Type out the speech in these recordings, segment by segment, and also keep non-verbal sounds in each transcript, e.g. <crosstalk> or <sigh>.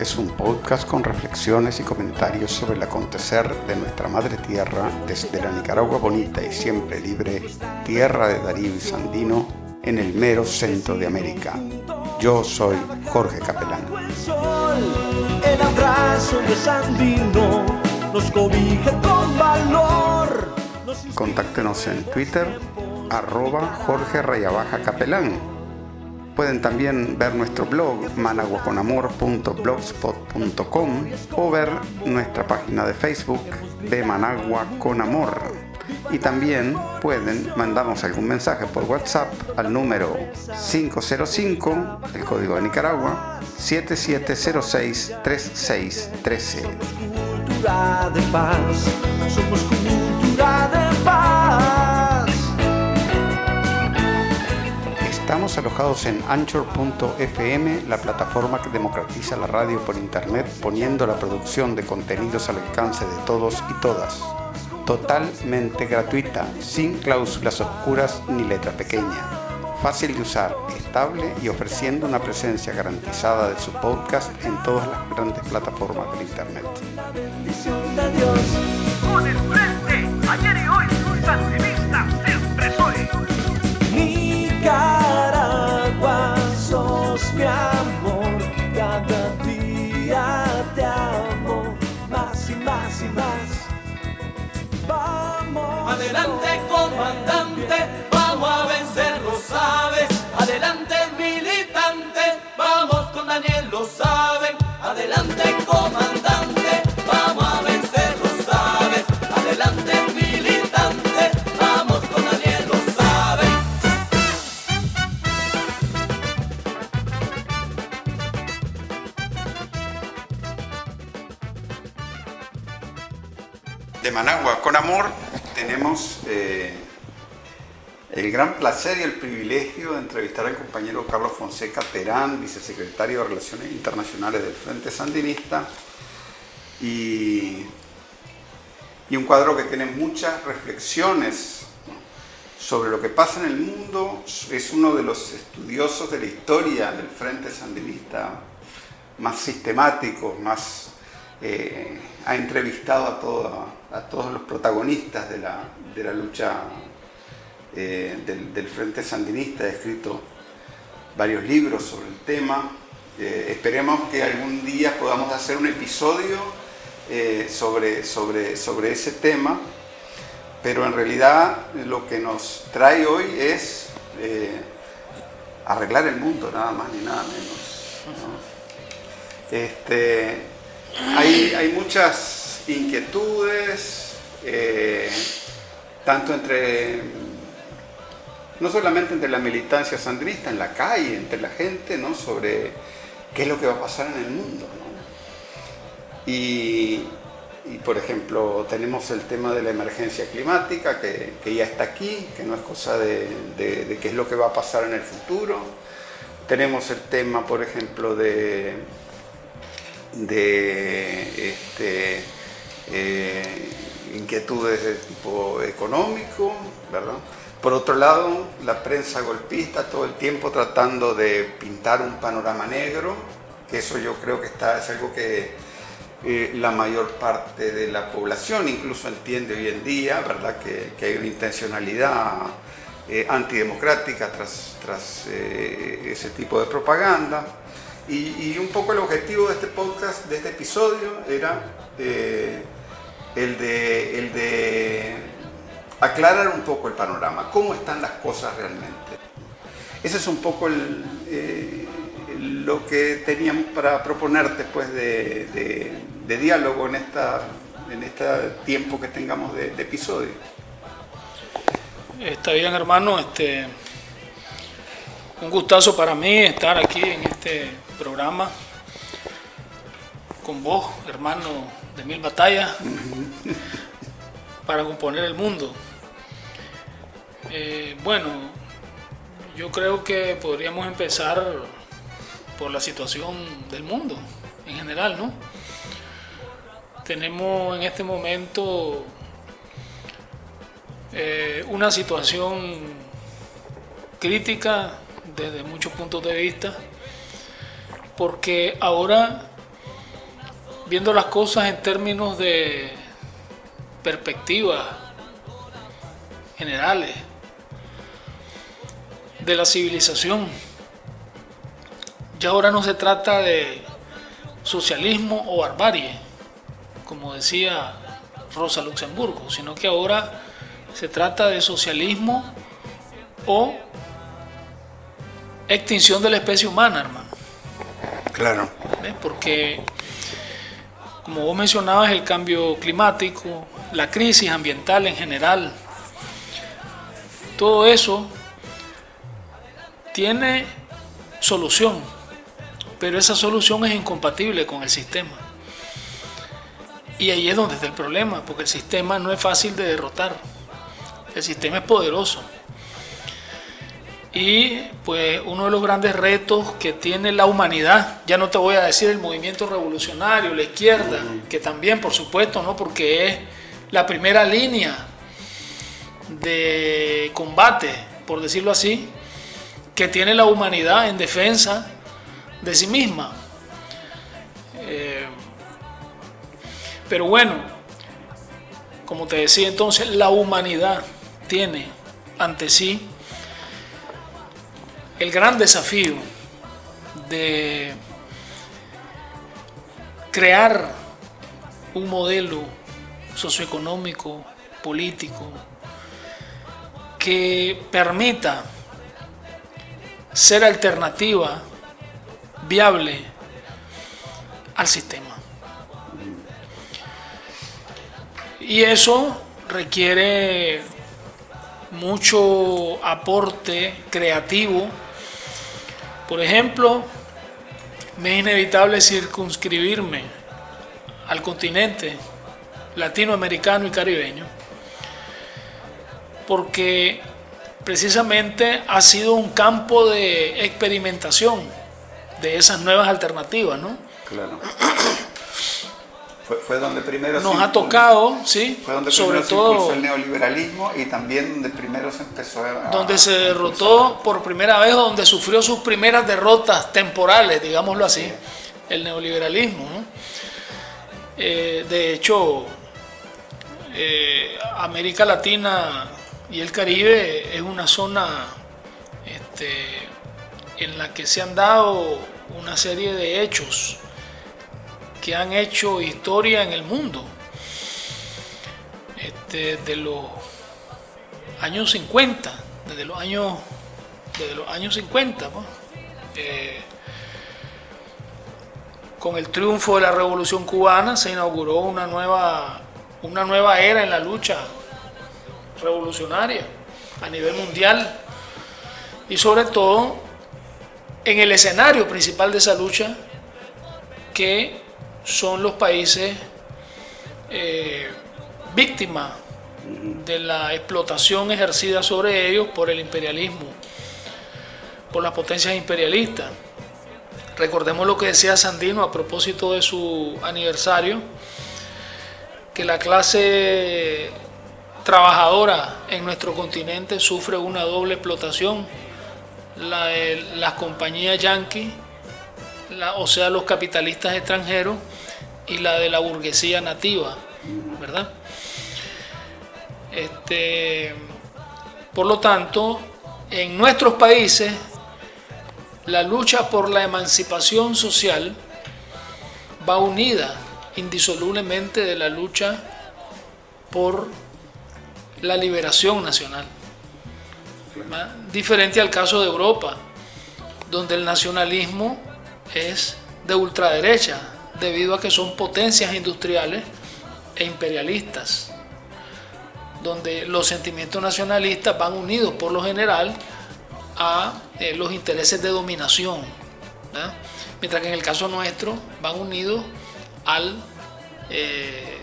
Es un podcast con reflexiones y comentarios sobre el acontecer de nuestra madre tierra desde la Nicaragua bonita y siempre libre, tierra de Darío y Sandino, en el mero centro de América. Yo soy Jorge Capelán. El abrazo de Sandino nos cobija con valor. Contáctenos en Twitter, arroba Jorge Rayabaja Capelán Pueden también ver nuestro blog managuaconamor.blogspot.com o ver nuestra página de Facebook de Managua con Amor. Y también pueden mandarnos algún mensaje por WhatsApp al número 505, el código de Nicaragua, 7706 3613. Somos cultura de paz. Estamos alojados en anchor.fm, la plataforma que democratiza la radio por internet, poniendo la producción de contenidos al alcance de todos y todas. Totalmente gratuita, sin cláusulas oscuras ni letra pequeña. Fácil de usar, estable y ofreciendo una presencia garantizada de su podcast en todas las grandes plataformas del internet. Adelante, comandante, vamos a vencer, lo sabes. Adelante, militante, vamos con Daniel, lo saben. Adelante, comandante, vamos a vencer, lo sabes. Adelante, militante, vamos con Daniel, lo saben. de Managua con Amor tenemos eh, el gran placer y el privilegio de entrevistar al compañero Carlos Fonseca Terán, vicesecretario de Relaciones Internacionales del Frente Sandinista, y, un cuadro que tiene muchas reflexiones sobre lo que pasa en el mundo. Es uno de los estudiosos de la historia del Frente Sandinista más sistemáticos, más eh, ha entrevistado a, todo- a todos los protagonistas de la, de la lucha eh, del, Frente Sandinista, ha escrito varios libros sobre el tema. Eh, esperemos que algún día podamos hacer un episodio eh, sobre, sobre, sobre ese tema, pero en realidad lo que nos trae hoy es arreglar el mundo, nada más ni nada menos. ¿no? Este, hay, hay muchas inquietudes, eh, tanto entre, no solamente entre la militancia sandinista, en la calle, entre la gente, ¿no? sobre qué es lo que va a pasar en el mundo. Y, por ejemplo, tenemos el tema de la emergencia climática, que, ya está aquí, que no es cosa de, qué es lo que va a pasar en el futuro. Tenemos el tema, por ejemplo, de, de este, eh, inquietudes de tipo económico, ¿verdad? Por otro lado, la prensa golpista todo el tiempo tratando de pintar un panorama negro, que eso yo creo que está, es algo que eh, la mayor parte de la población incluso entiende hoy en día, ¿verdad? Que, que hay una intencionalidad eh, antidemocrática tras, tras eh, ese tipo de propaganda. Y, y un poco el objetivo de este podcast, de este episodio, era eh, el, de, el de aclarar un poco el panorama, cómo están las cosas realmente. Ese es un poco eh, lo que teníamos para proponerte pues, de, de- de diálogo en, esta, en este tiempo que tengamos de, de episodio. Está bien, hermano. Este, un gustazo para mí estar aquí en este programa con vos, hermano de mil batallas, para componer el mundo. Eh, bueno, yo creo que podríamos empezar por la situación del mundo en general, ¿no? Tenemos en este momento eh, una situación crítica desde muchos puntos de vista porque ahora, viendo las cosas en términos de perspectivas generales de la civilización, ya ahora no se trata de socialismo o barbarie, como decía Rosa Luxemburgo, sino que ahora se trata de socialismo o extinción de la especie humana, hermano. Claro. ¿Ves? Porque, como vos mencionabas, el cambio climático, la crisis ambiental en general, todo eso tiene solución, pero esa solución es incompatible con el sistema. Y ahí es donde está el problema, porque el sistema no es fácil de derrotar. El sistema es poderoso. Y pues uno de los grandes retos que tiene la humanidad, ya no te voy a decir el movimiento revolucionario, la izquierda, que también por supuesto, ¿no? porque es la primera línea de combate, por decirlo así, que tiene la humanidad en defensa de sí misma. Eh, pero bueno, como te decía entonces, la humanidad tiene ante sí el gran desafío de crear un modelo socioeconómico, político, que permita ser alternativa viable al sistema. Y eso requiere mucho aporte creativo. Por ejemplo, me es inevitable circunscribirme al continente latinoamericano y caribeño, porque precisamente ha sido un campo de experimentación de esas nuevas alternativas, ¿no? Claro. Fue, fue donde primero Nos se ha tocado, sí, Fue donde sobre primero se todo el neoliberalismo y también donde primero se empezó a... donde se a derrotó por primera vez, o donde sufrió sus primeras derrotas temporales, digámoslo así, el neoliberalismo. ¿no? Eh, de hecho, eh, América Latina y el Caribe es una zona este, en la que se han dado una serie de hechos que han hecho historia en el mundo. Este, de los años 50, desde los años, desde los años 50, pues, eh, con el triunfo de la Revolución Cubana se inauguró una nueva, una nueva era en la lucha revolucionaria a nivel mundial y sobre todo en el escenario principal de esa lucha que son los países eh, víctimas de la explotación ejercida sobre ellos por el imperialismo, por las potencias imperialistas. Recordemos lo que decía Sandino a propósito de su aniversario, que la clase trabajadora en nuestro continente sufre una doble explotación, la de las compañías yanquis, o sea, los capitalistas extranjeros, y la de la burguesía nativa, ¿verdad? Este, por lo tanto, en nuestros países, la lucha por la emancipación social va unida indisolublemente de la lucha por la liberación nacional. Diferente al caso de Europa, donde el nacionalismo es de ultraderecha, debido a que son potencias industriales e imperialistas, donde los sentimientos nacionalistas van unidos por lo general a eh, los intereses de dominación, mientras que en el caso nuestro van unidos al, eh,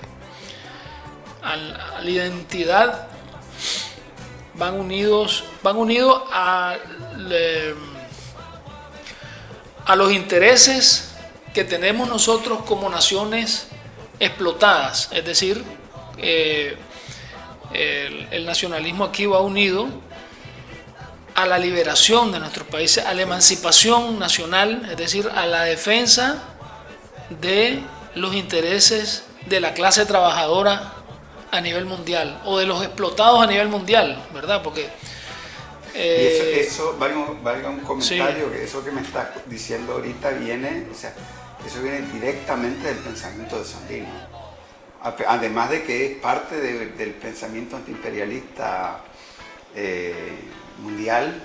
al- a la identidad, van unidos, van unidos a, le- a los intereses que tenemos nosotros como naciones explotadas, es decir, eh, el, el nacionalismo aquí va unido a la liberación de nuestros países, a la emancipación nacional, es decir, a la defensa de los intereses de la clase trabajadora a nivel mundial o de los explotados a nivel mundial, ¿verdad? Porque... Eh, y eso, eso valga, un comentario, que eso que me estás diciendo ahorita viene, o sea, eso viene directamente del pensamiento de Sandino. Además de que es parte del pensamiento antiimperialista eh, mundial,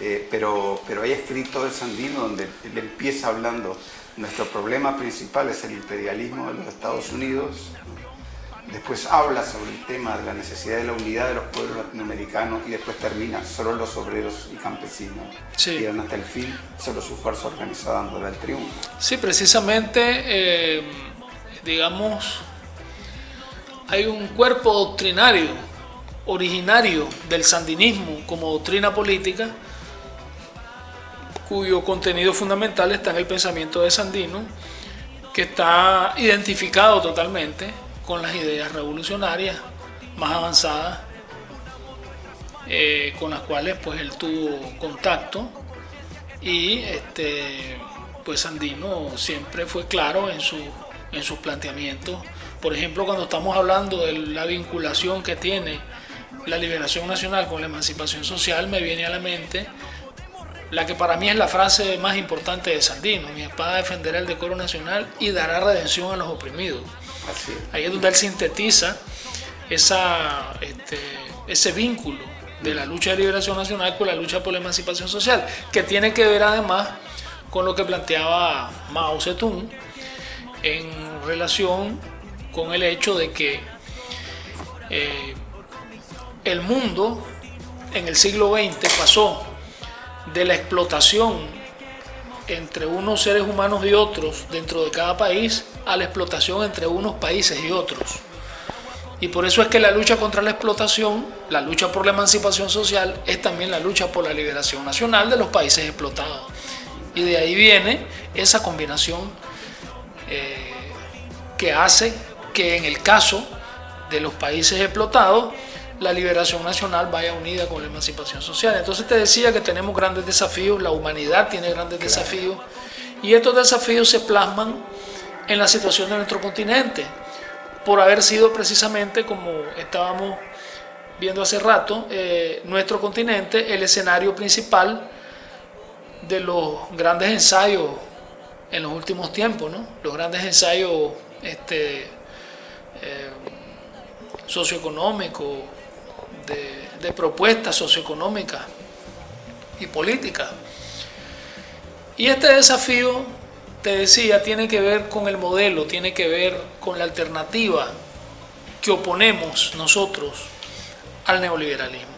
eh, pero, pero hay escrito de Sandino donde él empieza hablando, nuestro problema principal es el imperialismo de los Estados Unidos, después habla sobre el tema de la necesidad de la unidad de los pueblos latinoamericanos y después termina, solo los obreros y campesinos sí. hasta el fin, solo su fuerza organizada dándole el triunfo. Sí, precisamente, eh, digamos, hay un cuerpo doctrinario originario del sandinismo como doctrina política, cuyo contenido fundamental está en el pensamiento de Sandino, que está identificado totalmente con las ideas revolucionarias más avanzadas eh, con las cuales pues él tuvo contacto y este pues Sandino siempre fue claro en su en sus planteamientos por ejemplo cuando estamos hablando de la vinculación que tiene la liberación nacional con la emancipación social me viene a la mente la que para mí es la frase más importante de Sandino, mi espada defenderá el decoro nacional y dará redención a los oprimidos. Ahí es donde él sintetiza este, ese vínculo de la lucha de liberación nacional con la lucha por la emancipación social, que tiene que ver además con lo que planteaba Mao Zedong en relación con el hecho de que eh, el mundo en el siglo XX pasó de la explotación entre unos seres humanos y otros dentro de cada país a la explotación entre unos países y otros. Y por eso es que la lucha contra la explotación, la lucha por la emancipación social, es también la lucha por la liberación nacional de los países explotados. Y de ahí viene esa combinación eh, que hace que en el caso de los países explotados, la liberación nacional vaya unida con la emancipación social. Entonces te decía que tenemos grandes desafíos, la humanidad tiene grandes desafíos, y estos desafíos se plasman en la situación de nuestro continente, por haber sido precisamente, como estábamos viendo hace rato, eh, nuestro continente el escenario principal de los grandes ensayos en los últimos tiempos, ¿no? los grandes ensayos este, eh, socioeconómicos, de, propuestas socioeconómicas y políticas. Y este desafío te decía, tiene que ver con el modelo, tiene que ver con la alternativa que oponemos nosotros al neoliberalismo.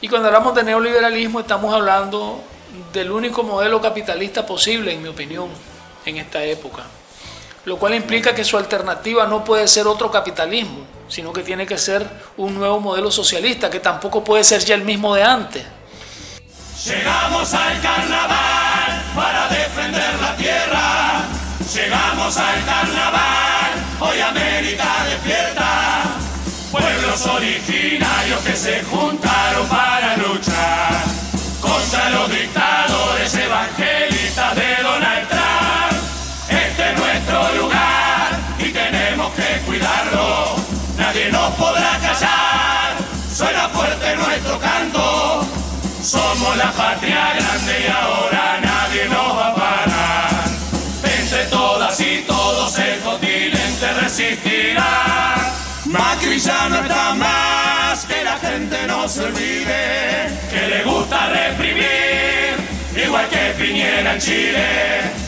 Y cuando hablamos de neoliberalismo estamos hablando del único modelo capitalista posible, en mi opinión, en esta época. Lo cual implica que su alternativa no puede ser otro capitalismo, sino que tiene que ser un nuevo modelo socialista, que tampoco puede ser ya el mismo de antes. Llegamos al carnaval para defender la tierra. Llegamos al carnaval, hoy América despierta. Pueblos originarios que se juntaron para luchar contra los dictadores evangelistas de Donald Nadie nos podrá callar. Suena fuerte nuestro canto somos la patria grande y ahora nadie nos va a parar. Entre todas y todos el continente resistirá. Macri ya no está más, que la gente no se olvide, que le gusta reprimir, igual que Piñera en Chile.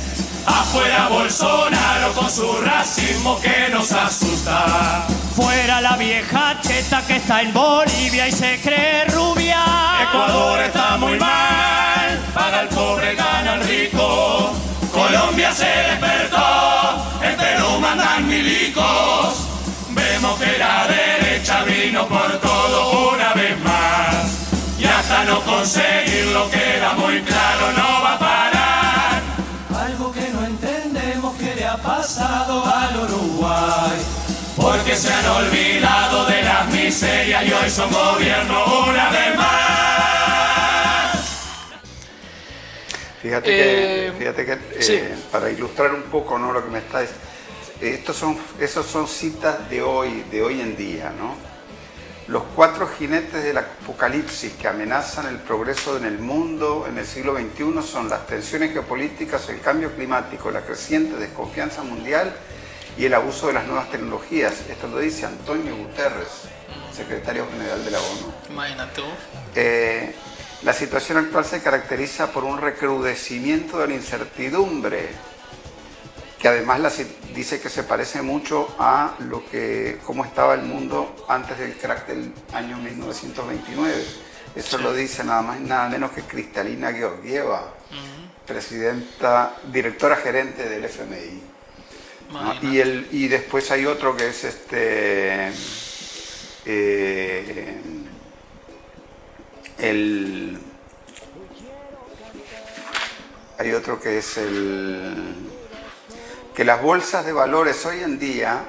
Afuera Bolsonaro con su racismo que nos asusta. Fuera la vieja cheta que está en Bolivia y se cree rubia. Ecuador está muy mal, paga el pobre, gana el rico. Colombia se despertó, en Perú mandan milicos. Vemos que la derecha vino por todo una vez más. Y hasta no conseguirlo queda muy claro, no va a pasado porque se han olvidado de las miseria y hoy son gobierno una vez más. Fíjate Eh, que, fíjate que eh, sí. para ilustrar un poco ¿no? lo que me está diciendo, estos son, esos son citas de hoy, de hoy en día, ¿no? Los cuatro jinetes del apocalipsis que amenazan el progreso en el mundo en el siglo XXI son las tensiones geopolíticas, el cambio climático, la creciente desconfianza mundial y el abuso de las nuevas tecnologías. Esto lo dice Antonio Guterres, secretario general de la ONU. Imagínate. Eh, la situación actual se caracteriza por un recrudecimiento de la incertidumbre, que además la dice que se parece mucho a lo que cómo estaba el mundo antes del crack del año 1929. Eso lo dice nada más y nada menos que Cristalina Georgieva, presidenta, directora gerente del FMI. Imagínate. Y, el, y después hay otro que es este. eh, el. Hay otro que es el. que las bolsas de valores hoy en día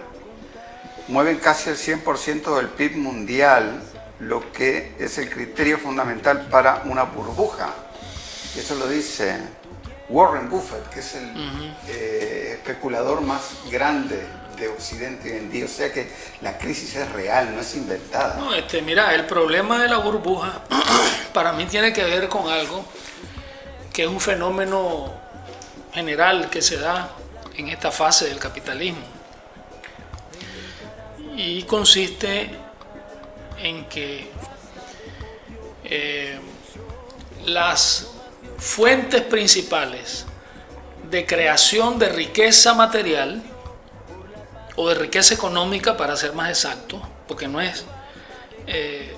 mueven casi el 100% del PIB mundial, lo que es el criterio fundamental para una burbuja. Eso lo dice Warren Buffett, que es el eh, especulador más grande de Occidente hoy en día. O sea que la crisis es real, no es inventada. No, este, mira, el problema de la burbuja <clears throat> para mí tiene que ver con algo que es un fenómeno general que se da en esta fase del capitalismo. Y consiste en que eh, las fuentes principales de creación de riqueza material o de riqueza económica, para ser más exacto, porque no es eh,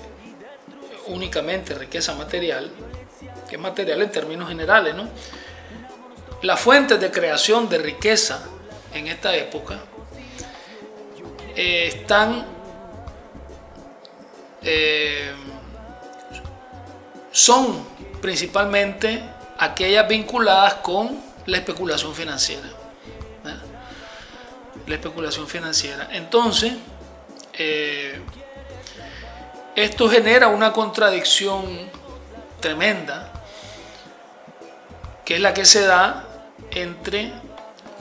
únicamente riqueza material, que es material en términos generales, ¿no? Las fuentes de creación de riqueza en esta época eh, están eh, son principalmente aquellas vinculadas con la especulación financiera. ¿verdad? La especulación financiera. Entonces, eh, esto genera una contradicción tremenda, que es la que se da entre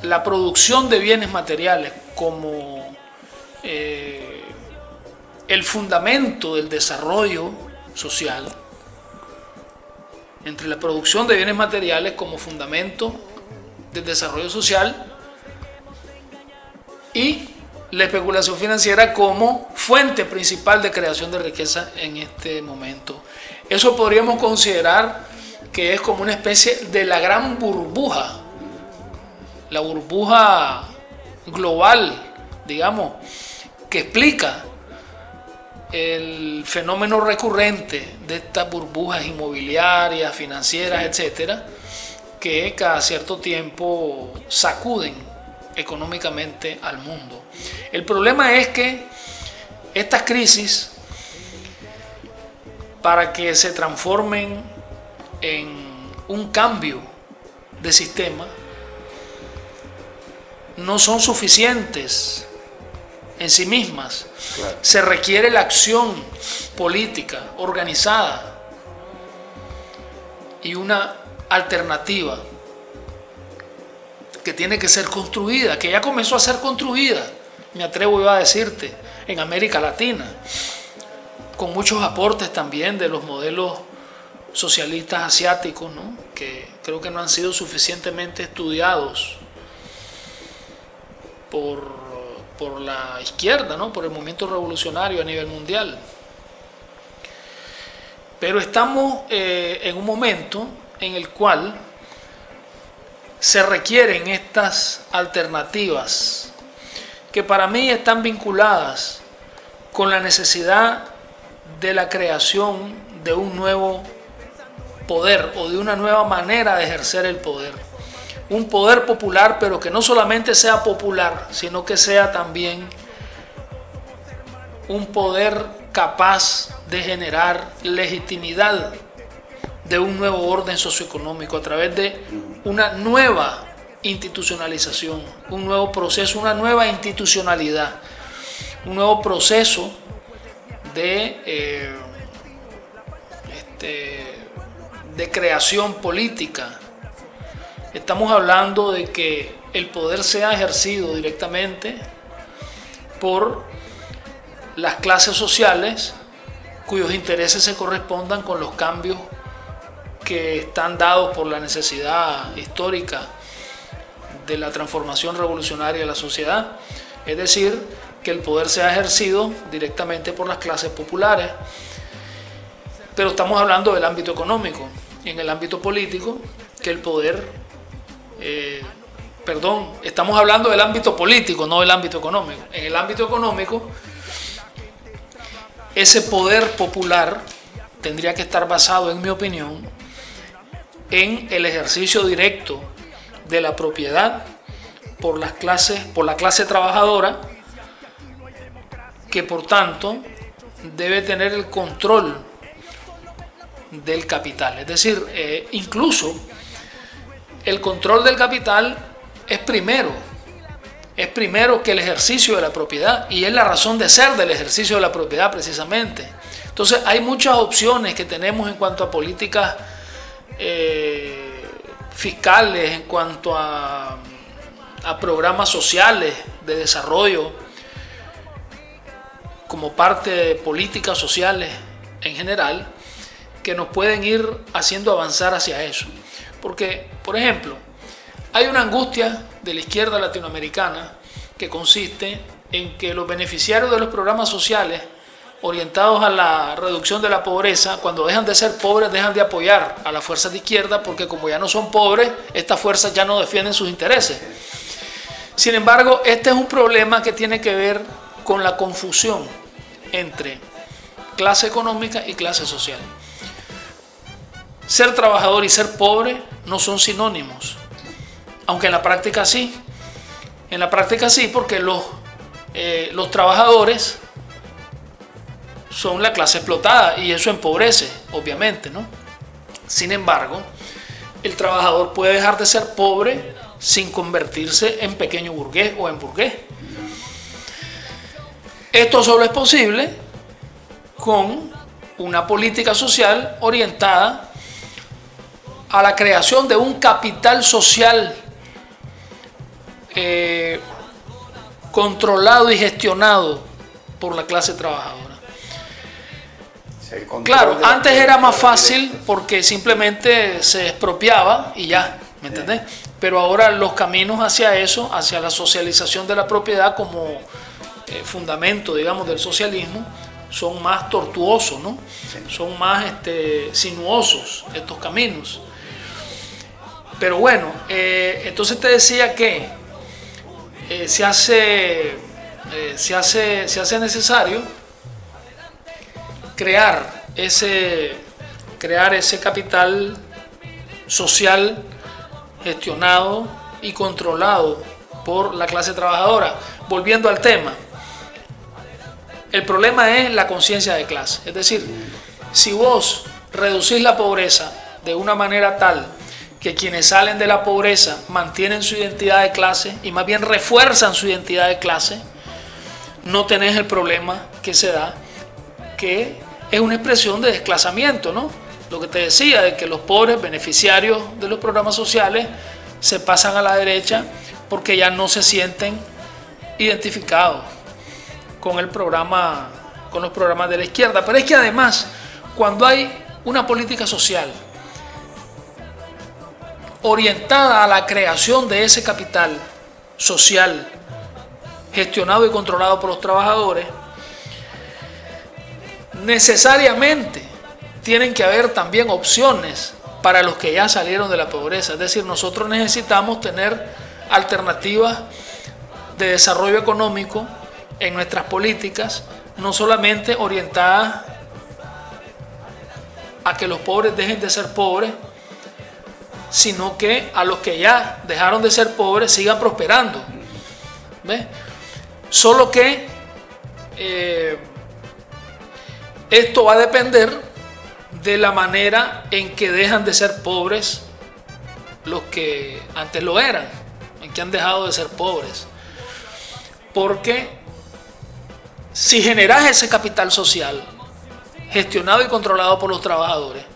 la producción de bienes materiales como eh, el fundamento del desarrollo social, entre la producción de bienes materiales como fundamento del desarrollo social y la especulación financiera como fuente principal de creación de riqueza en este momento. Eso podríamos considerar que es como una especie de la gran burbuja, la burbuja global, digamos, que explica el fenómeno recurrente de estas burbujas inmobiliarias, financieras, etcétera, que cada cierto tiempo sacuden económicamente al mundo. El problema es que estas crisis, para que se transformen en un cambio de sistema, no son suficientes en sí mismas. Claro. Se requiere la acción política organizada y una alternativa que tiene que ser construida, que ya comenzó a ser construida, me atrevo yo a decirte, en América Latina, con muchos aportes también de los modelos socialistas asiáticos, ¿no? que creo que no han sido suficientemente estudiados por, por la izquierda, ¿no? por el movimiento revolucionario a nivel mundial. Pero estamos eh, en un momento en el cual se requieren estas alternativas que para mí están vinculadas con la necesidad de la creación de un nuevo poder o de una nueva manera de ejercer el poder. Un poder popular, pero que no solamente sea popular, sino que sea también un poder capaz de generar legitimidad de un nuevo orden socioeconómico a través de una nueva institucionalización, un nuevo proceso, una nueva institucionalidad, un nuevo proceso de, eh, este, de creación política. Estamos hablando de que el poder sea ejercido directamente por las clases sociales cuyos intereses se correspondan con los cambios que están dados por la necesidad histórica de la transformación revolucionaria de la sociedad, es decir, que el poder sea ejercido directamente por las clases populares. Pero estamos hablando del ámbito económico. En el ámbito político, que el poder, eh, perdón, estamos hablando del ámbito político, no del ámbito económico. En el ámbito económico, ese poder popular tendría que estar basado, en mi opinión, en el ejercicio directo de la propiedad por las clases, por la clase trabajadora, que por tanto debe tener el control del capital. Es decir, eh, incluso el control del capital es primero, es primero que el ejercicio de la propiedad y es la razón de ser del ejercicio de la propiedad precisamente. Entonces hay muchas opciones que tenemos en cuanto a políticas eh, fiscales, en cuanto a, a programas sociales de desarrollo, como parte de políticas sociales en general, que nos pueden ir haciendo avanzar hacia eso. Porque, por ejemplo, hay una angustia de la izquierda latinoamericana que consiste en que los beneficiarios de los programas sociales orientados a la reducción de la pobreza, cuando dejan de ser pobres, dejan de apoyar a las fuerzas de izquierda, porque como ya no son pobres, estas fuerzas ya no defienden sus intereses. Sin embargo, este es un problema que tiene que ver con la confusión entre clase económica y clase social. Ser trabajador y ser pobre no son sinónimos, aunque en la práctica sí. En la práctica sí, porque los, eh, los trabajadores son la clase explotada y eso empobrece, obviamente, ¿no? Sin embargo, el trabajador puede dejar de ser pobre sin convertirse en pequeño burgués o en burgués. Esto solo es posible con una política social orientada a la creación de un capital social eh, controlado y gestionado por la clase trabajadora. Claro, antes era más fácil porque simplemente se expropiaba y ya, ¿me entendés? Pero ahora los caminos hacia eso, hacia la socialización de la propiedad como eh, fundamento, digamos, del socialismo, son más tortuosos, ¿no? Son más este, sinuosos estos caminos. Pero bueno, eh, entonces te decía que eh, se, hace, se, hace, se hace necesario crear ese, crear ese capital social gestionado y controlado por la clase trabajadora. Volviendo al tema, el problema es la conciencia de clase. Es decir, si vos reducís la pobreza de una manera tal que quienes salen de la pobreza mantienen su identidad de clase y más bien refuerzan su identidad de clase, no tenés el problema que se da que es una expresión de desclasamiento, ¿no? Lo que te decía, de que los pobres beneficiarios de los programas sociales se pasan a la derecha porque ya no se sienten identificados con el programa, con los programas de la izquierda. Pero es que además, cuando hay una política social orientada a la creación de ese capital social gestionado y controlado por los trabajadores, necesariamente tienen que haber también opciones para los que ya salieron de la pobreza. Es decir, nosotros necesitamos tener alternativas de desarrollo económico en nuestras políticas, no solamente orientadas a que los pobres dejen de ser pobres, sino que a los que ya dejaron de ser pobres sigan prosperando. Solo que eh, esto va a depender de la manera en que dejan de ser pobres los que antes lo eran, en que han dejado de ser pobres. Porque si generas ese capital social, gestionado y controlado por los trabajadores,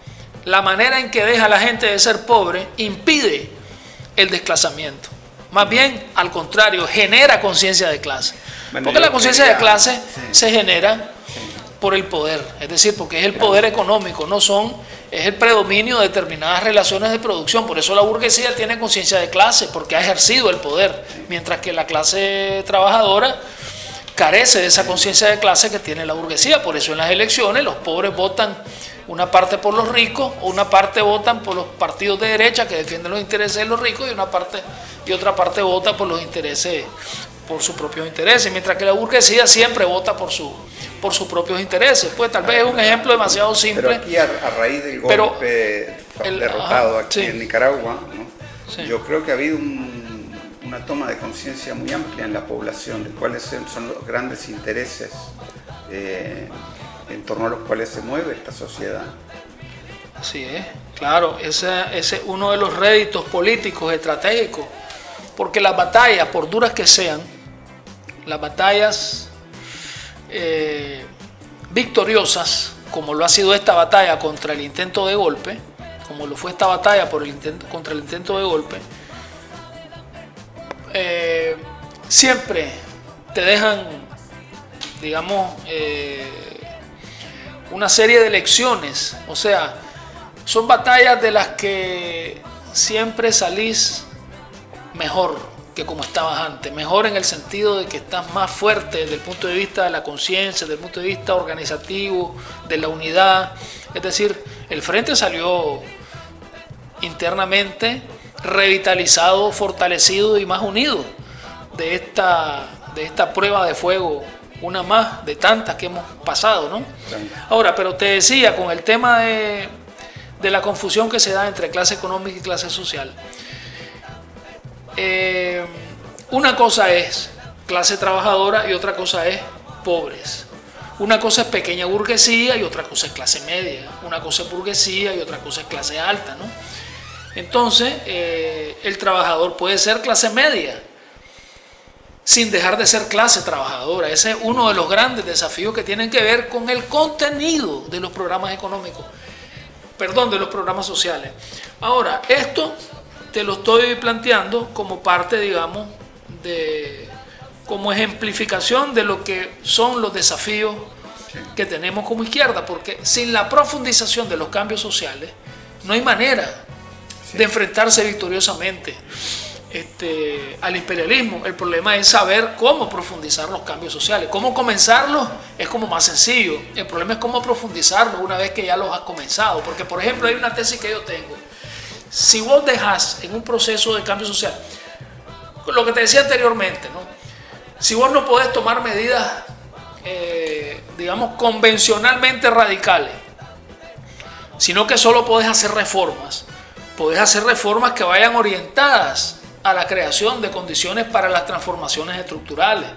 la manera en que deja a la gente de ser pobre impide el desclasamiento. Más bien, al contrario, genera conciencia de clase. Bueno, porque la conciencia de clase sí. se genera por el poder, es decir, porque es el poder económico, no son, es el predominio de determinadas relaciones de producción. Por eso la burguesía tiene conciencia de clase, porque ha ejercido el poder, mientras que la clase trabajadora carece de esa conciencia de clase que tiene la burguesía. Por eso en las elecciones los pobres votan una parte por los ricos, una parte votan por los partidos de derecha que defienden los intereses de los ricos y una parte y otra parte vota por los intereses por sus propios intereses, mientras que la burguesía siempre vota por su por sus propios intereses. Pues tal vez es un ejemplo demasiado Pero simple. aquí a, a raíz del Pero golpe el- derrotado ajá, aquí sí. en Nicaragua, ¿no? Sí. yo creo que ha habido un- una toma de conciencia muy amplia en la población de cuáles son son los grandes intereses eh, en torno a los cuales se mueve esta sociedad. Así es, claro, ese ese es uno de los réditos políticos estratégicos, porque las batallas, por duras que sean, las batallas eh, victoriosas, como lo ha sido esta batalla contra el intento de golpe, como lo fue esta batalla por el intento, contra el intento de golpe, eh, siempre te dejan, digamos, eh, una serie de lecciones. O sea, son batallas de las que siempre salís mejor que como estabas antes. Mejor en el sentido de que estás más fuerte desde el punto de vista de la conciencia, desde el punto de vista organizativo, de la unidad. Es decir, el frente salió internamente revitalizado, fortalecido y más unido de esta, de esta prueba de fuego, una más de tantas que hemos pasado, ¿no? Ahora, pero te decía, con el tema de, de la confusión que se da entre clase económica y clase social, eh, una cosa es clase trabajadora y otra cosa es pobres. Una cosa es pequeña burguesía y otra cosa es clase media. Una cosa es burguesía y otra cosa es clase alta, ¿no? Entonces, eh, el trabajador puede ser clase media sin dejar de ser clase trabajadora. Ese es uno de los grandes desafíos que tienen que ver con el contenido de los programas económicos, perdón, de los programas sociales. Ahora, esto te lo estoy planteando como parte, digamos, de como ejemplificación de lo que son los desafíos que tenemos como izquierda, porque sin la profundización de los cambios sociales no hay manera de enfrentarse victoriosamente este, al imperialismo. El problema es saber cómo profundizar los cambios sociales. Cómo comenzarlos es como más sencillo. El problema es cómo profundizarlos una vez que ya los has comenzado. Porque, por ejemplo, hay una tesis que yo tengo. Si vos dejas en un proceso de cambio social, lo que te decía anteriormente, ¿no? si vos no podés tomar medidas, eh, digamos, convencionalmente radicales, sino que solo podés hacer reformas, podés hacer reformas que vayan orientadas a la creación de condiciones para las transformaciones estructurales.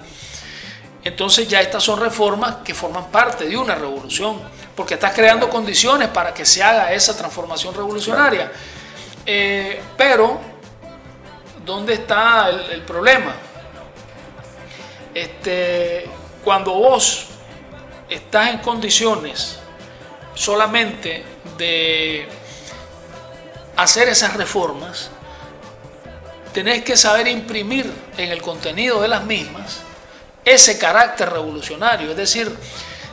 Entonces ya estas son reformas que forman parte de una revolución, porque estás creando condiciones para que se haga esa transformación revolucionaria. Eh, pero, ¿dónde está el, el problema? Este, cuando vos estás en condiciones solamente de hacer esas reformas, tenés que saber imprimir en el contenido de las mismas ese carácter revolucionario, es decir,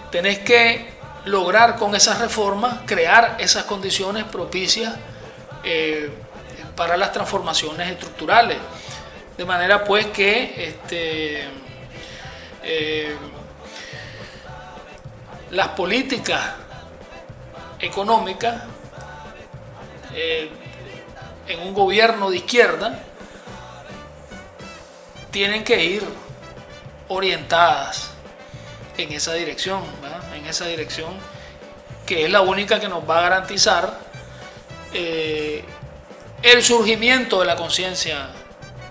tenés que lograr con esas reformas crear esas condiciones propicias eh, para las transformaciones estructurales, de manera pues que este, eh, las políticas económicas eh, en un gobierno de izquierda tienen que ir orientadas en esa dirección, en esa dirección que es la única que nos va a garantizar eh, el surgimiento de la conciencia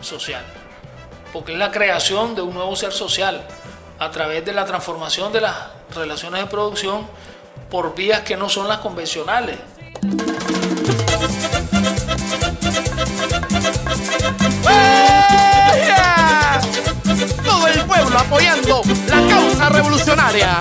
social, porque es la creación de un nuevo ser social a través de la transformación de las relaciones de producción por vías que no son las convencionales. Apoyando la causa revolucionaria.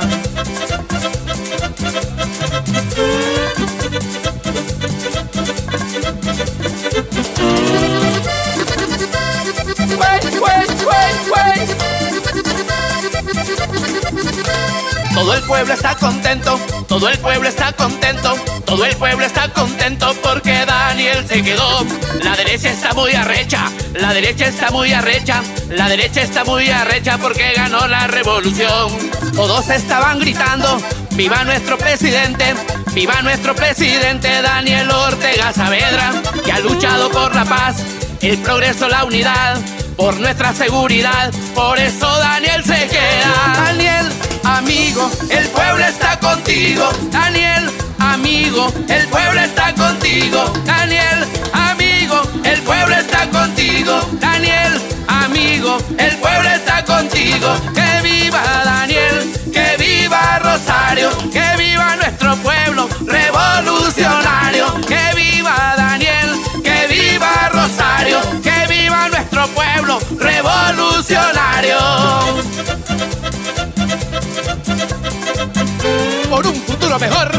Todo el pueblo está contento, todo el pueblo está contento, todo el pueblo está contento porque Daniel se quedó. La derecha está muy arrecha, la derecha está muy arrecha, la derecha está muy arrecha porque ganó la revolución. Todos estaban gritando, viva nuestro presidente, viva nuestro presidente Daniel Ortega Saavedra, que ha luchado por la paz, el progreso, la unidad por nuestra seguridad. Por eso Daniel se queda. Daniel, amigo, el pueblo está contigo. Daniel, amigo, el pueblo está contigo. Daniel, amigo, el pueblo está contigo. Daniel, amigo, el pueblo está contigo. Que viva Daniel, que viva Rosario, que viva nuestro pueblo revolucionario. Que viva Daniel, que viva Rosario, que viva nuestro pueblo revolucionario. Por un futuro mejor,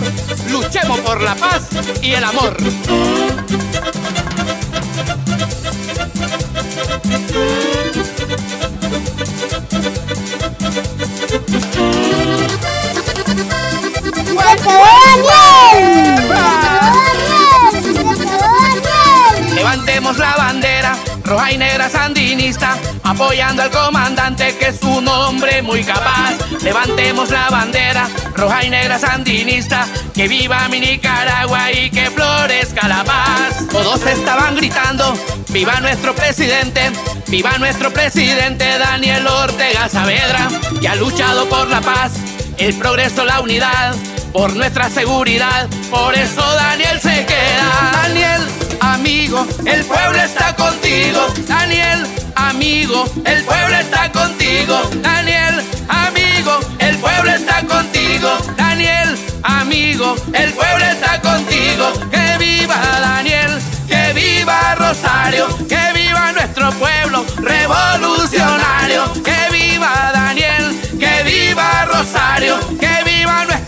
luchemos por la paz y el amor. Roja y negra sandinista, apoyando al comandante que es un hombre muy capaz. Levantemos la bandera roja y negra sandinista, que viva mi Nicaragua y que florezca la paz. Todos estaban gritando, viva nuestro presidente, viva nuestro presidente Daniel Ortega Saavedra, que ha luchado por la paz, el progreso, la unidad por nuestra seguridad. Por eso Daniel se queda. Daniel, amigo, el pueblo está contigo. Daniel, amigo, el pueblo está contigo. Daniel, amigo, el pueblo está contigo. Daniel, amigo, el pueblo está contigo. Que viva Daniel, que viva Rosario, que viva nuestro pueblo revolucionario. Que viva Daniel, que viva Rosario, que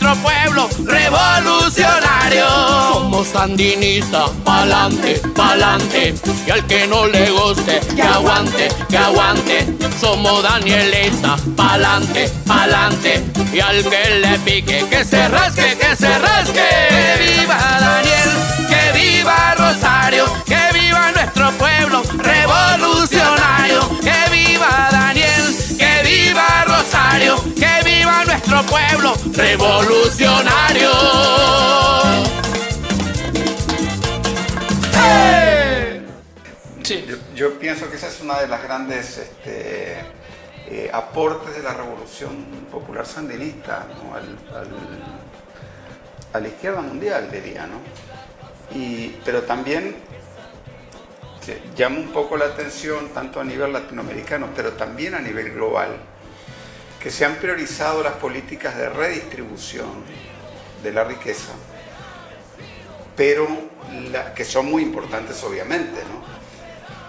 nuestro pueblo revolucionario. Somos sandinistas, pa'lante, pa'lante. Y al que no le guste, que aguante, que aguante. Somos danielistas, pa'lante, pa'lante. Y al que le pique, que se rasque, que se rasque. Que viva Daniel, que viva Rosario, que viva nuestro pueblo revolucionario. Que viva Daniel, que viva Rosario, que viva nuestro pueblo revolucionario. Sí. Yo, yo pienso que esa es una de las grandes este, eh, aportes de la revolución popular sandinista ¿no? al- al- a la izquierda mundial, diría, ¿no? Y, pero también llama un poco la atención, tanto a nivel latinoamericano, pero también a nivel global, que se han priorizado las políticas de redistribución de la riqueza, pero la- que son muy importantes obviamente, ¿no?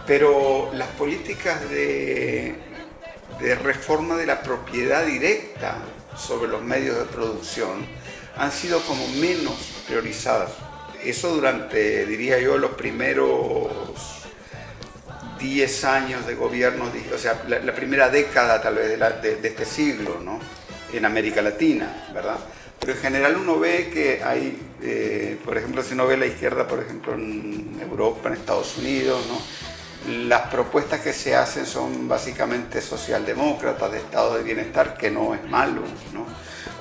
Pero las políticas de, de reforma de la propiedad directa sobre los medios de producción han sido como menos priorizadas. Eso durante, diría yo, los primeros 10 años de gobierno, o sea, la, primera década tal vez de este siglo, ¿no? En América Latina, ¿verdad? Pero en general uno ve que hay, eh, por ejemplo, si uno ve la izquierda, por ejemplo, en Europa, en Estados Unidos, ¿no? Las propuestas que se hacen son básicamente socialdemócratas, de estado de bienestar, que no es malo, ¿no?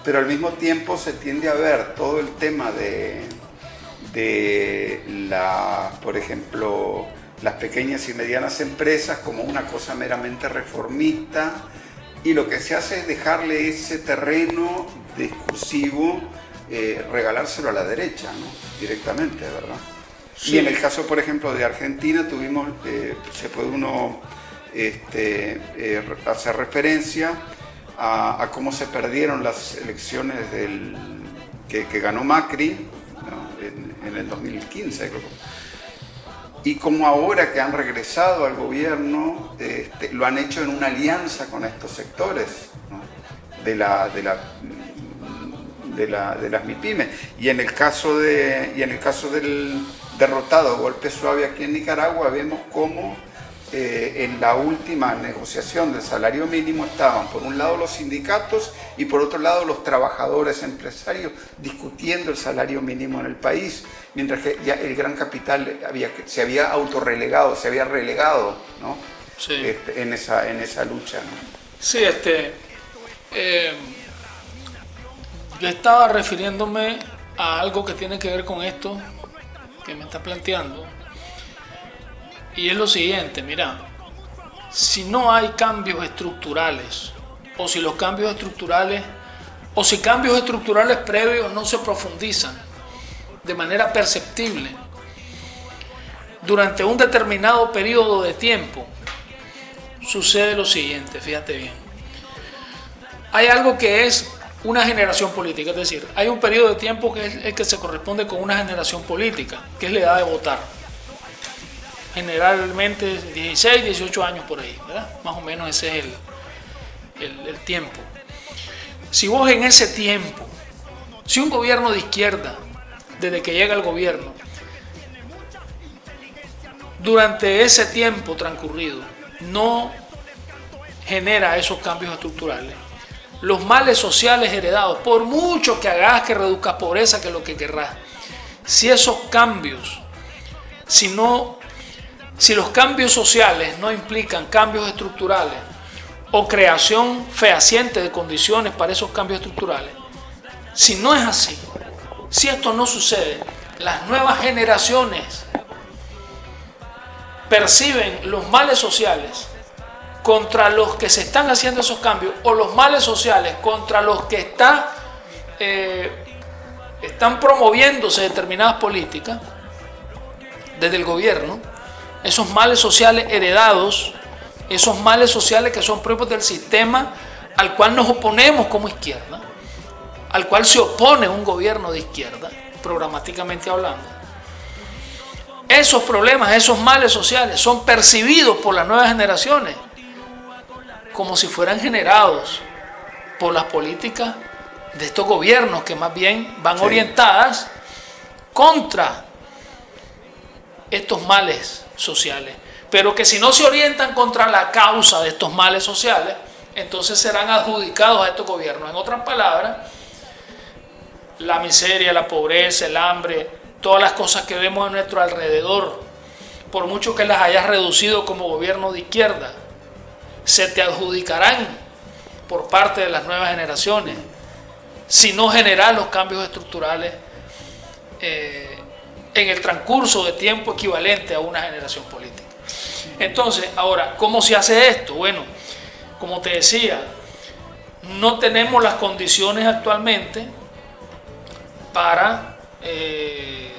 Pero al mismo tiempo se tiende a ver todo el tema de, de la, por ejemplo, las pequeñas y medianas empresas como una cosa meramente reformista y lo que se hace es dejarle ese terreno discursivo, eh, regalárselo a la derecha, ¿no? directamente, ¿verdad? Y en el caso, por ejemplo, de Argentina, tuvimos, eh, se puede uno este, eh, hacer referencia a, a cómo se perdieron las elecciones del, que, que ganó Macri ¿no? en, en el 2015, creo. Y como ahora que han regresado al gobierno, este, lo han hecho en una alianza con estos sectores, de, la, de, la, de, la- de las MIPIMES. Y en el caso, de, y en el caso del derrotado golpe suave aquí en Nicaragua, vemos cómo eh, en la última negociación del salario mínimo estaban por un lado los sindicatos y por otro lado los trabajadores empresarios discutiendo el salario mínimo en el país, mientras que ya el gran capital había, se había autorrelegado, se había relegado ¿no? Sí. Este, en, esa, en esa lucha. ¿no? Sí, este. eh, yo estaba refiriéndome a algo que tiene que ver con esto que me está planteando. Y es lo siguiente, mira, si no hay cambios estructurales, o si los cambios estructurales, o si cambios estructurales previos no se profundizan de manera perceptible durante un determinado periodo de tiempo, sucede lo siguiente, fíjate bien. Hay algo que es una generación política, es decir, hay un periodo de tiempo que es el que se corresponde con una generación política, que es la edad de votar. Generalmente 16, 18 años por ahí, ¿verdad? Más o menos ese es el, el- el tiempo. Si vos en ese tiempo, si un gobierno de izquierda, desde que llega al gobierno, durante ese tiempo transcurrido, no genera esos cambios estructurales. Los males sociales heredados, por mucho que hagas que reduzcas pobreza, que lo que querrás, si esos cambios, si no, si los cambios sociales no implican cambios estructurales o creación fehaciente de condiciones para esos cambios estructurales, si no es así, si esto no sucede, las nuevas generaciones perciben los males sociales contra los que se están haciendo esos cambios o los males sociales contra los que está, eh, están promoviéndose determinadas políticas desde el gobierno, esos males sociales heredados, esos males sociales que son propios del sistema al cual nos oponemos como izquierda, al cual se opone un gobierno de izquierda, programáticamente hablando. Esos problemas, esos males sociales son percibidos por las nuevas generaciones como si fueran generados por las políticas de estos gobiernos que más bien van Sí. orientadas contra estos males sociales. Pero que si no se orientan contra la causa de estos males sociales, entonces serán adjudicados a estos gobiernos. En otras palabras, la miseria, la pobreza, el hambre, todas las cosas que vemos a nuestro alrededor, por mucho que las hayas reducido como gobierno de izquierda, se te adjudicarán por parte de las nuevas generaciones si no generas los cambios estructurales eh, en el transcurso de tiempo equivalente a una generación política. Entonces, ahora, ¿cómo se hace esto? Bueno, como te decía, no tenemos las condiciones actualmente para eh,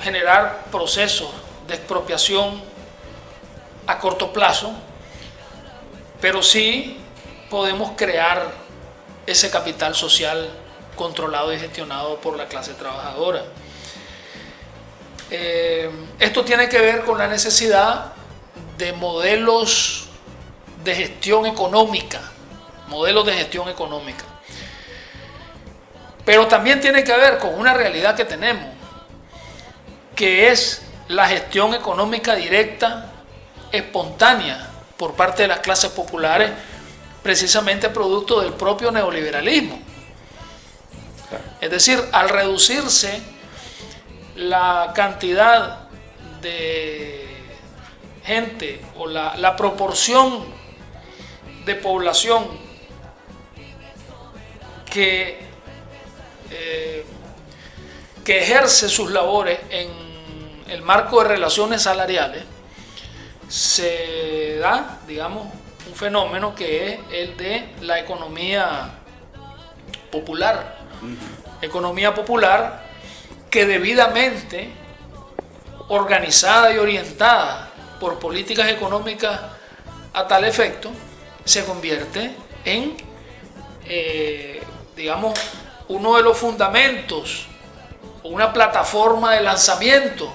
generar procesos de expropiación a corto plazo, pero sí podemos crear ese capital social controlado y gestionado por la clase trabajadora. Eh, esto tiene que ver con la necesidad de modelos de gestión económica, modelos de gestión económica. Pero también tiene que ver con una realidad que tenemos, que es la gestión económica directa, espontánea, por parte de las clases populares, precisamente producto del propio neoliberalismo. Es decir, al reducirse la cantidad de gente o la, proporción de población que, eh, que ejerce sus labores en el marco de relaciones salariales, se da, digamos, un fenómeno que es el de la economía popular. Economía popular que debidamente organizada y orientada por políticas económicas a tal efecto, se convierte en, eh, digamos, uno de los fundamentos una plataforma de lanzamiento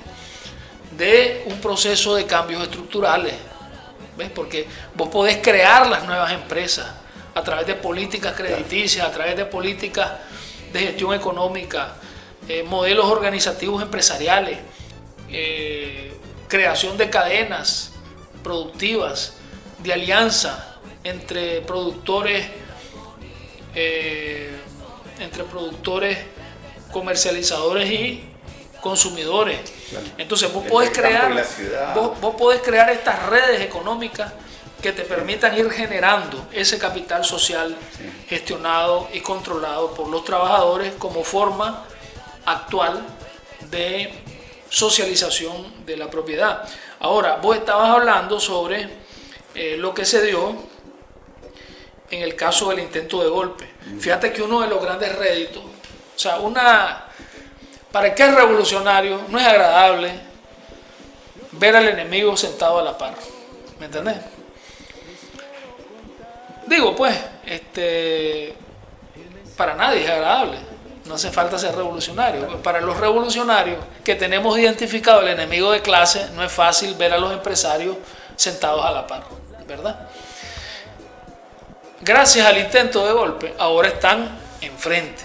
de un proceso de cambios estructurales. ¿ves? Porque vos podés crear las nuevas empresas a través de políticas crediticias, a través de políticas de gestión económica, eh, modelos organizativos empresariales, eh, creación de cadenas productivas, de alianza entre productores, eh, entre productores, comercializadores y consumidores. Entonces vos podés crear, vos, vos podés crear estas redes económicas que te permitan ir generando ese capital social gestionado y controlado por los trabajadores como forma actual de socialización de la propiedad. Ahora, vos estabas hablando sobre eh, lo que se dio en el caso del intento de golpe. Fíjate que uno de los grandes réditos, o sea, una, para el que es revolucionario, no es agradable ver al enemigo sentado a la par. ¿Me entendés? Digo, pues, este, para nadie es agradable. No hace falta ser revolucionario. Para los revolucionarios que tenemos identificado el enemigo de clase, no es fácil ver a los empresarios sentados a la par, ¿verdad? Gracias al intento de golpe, ahora están enfrente,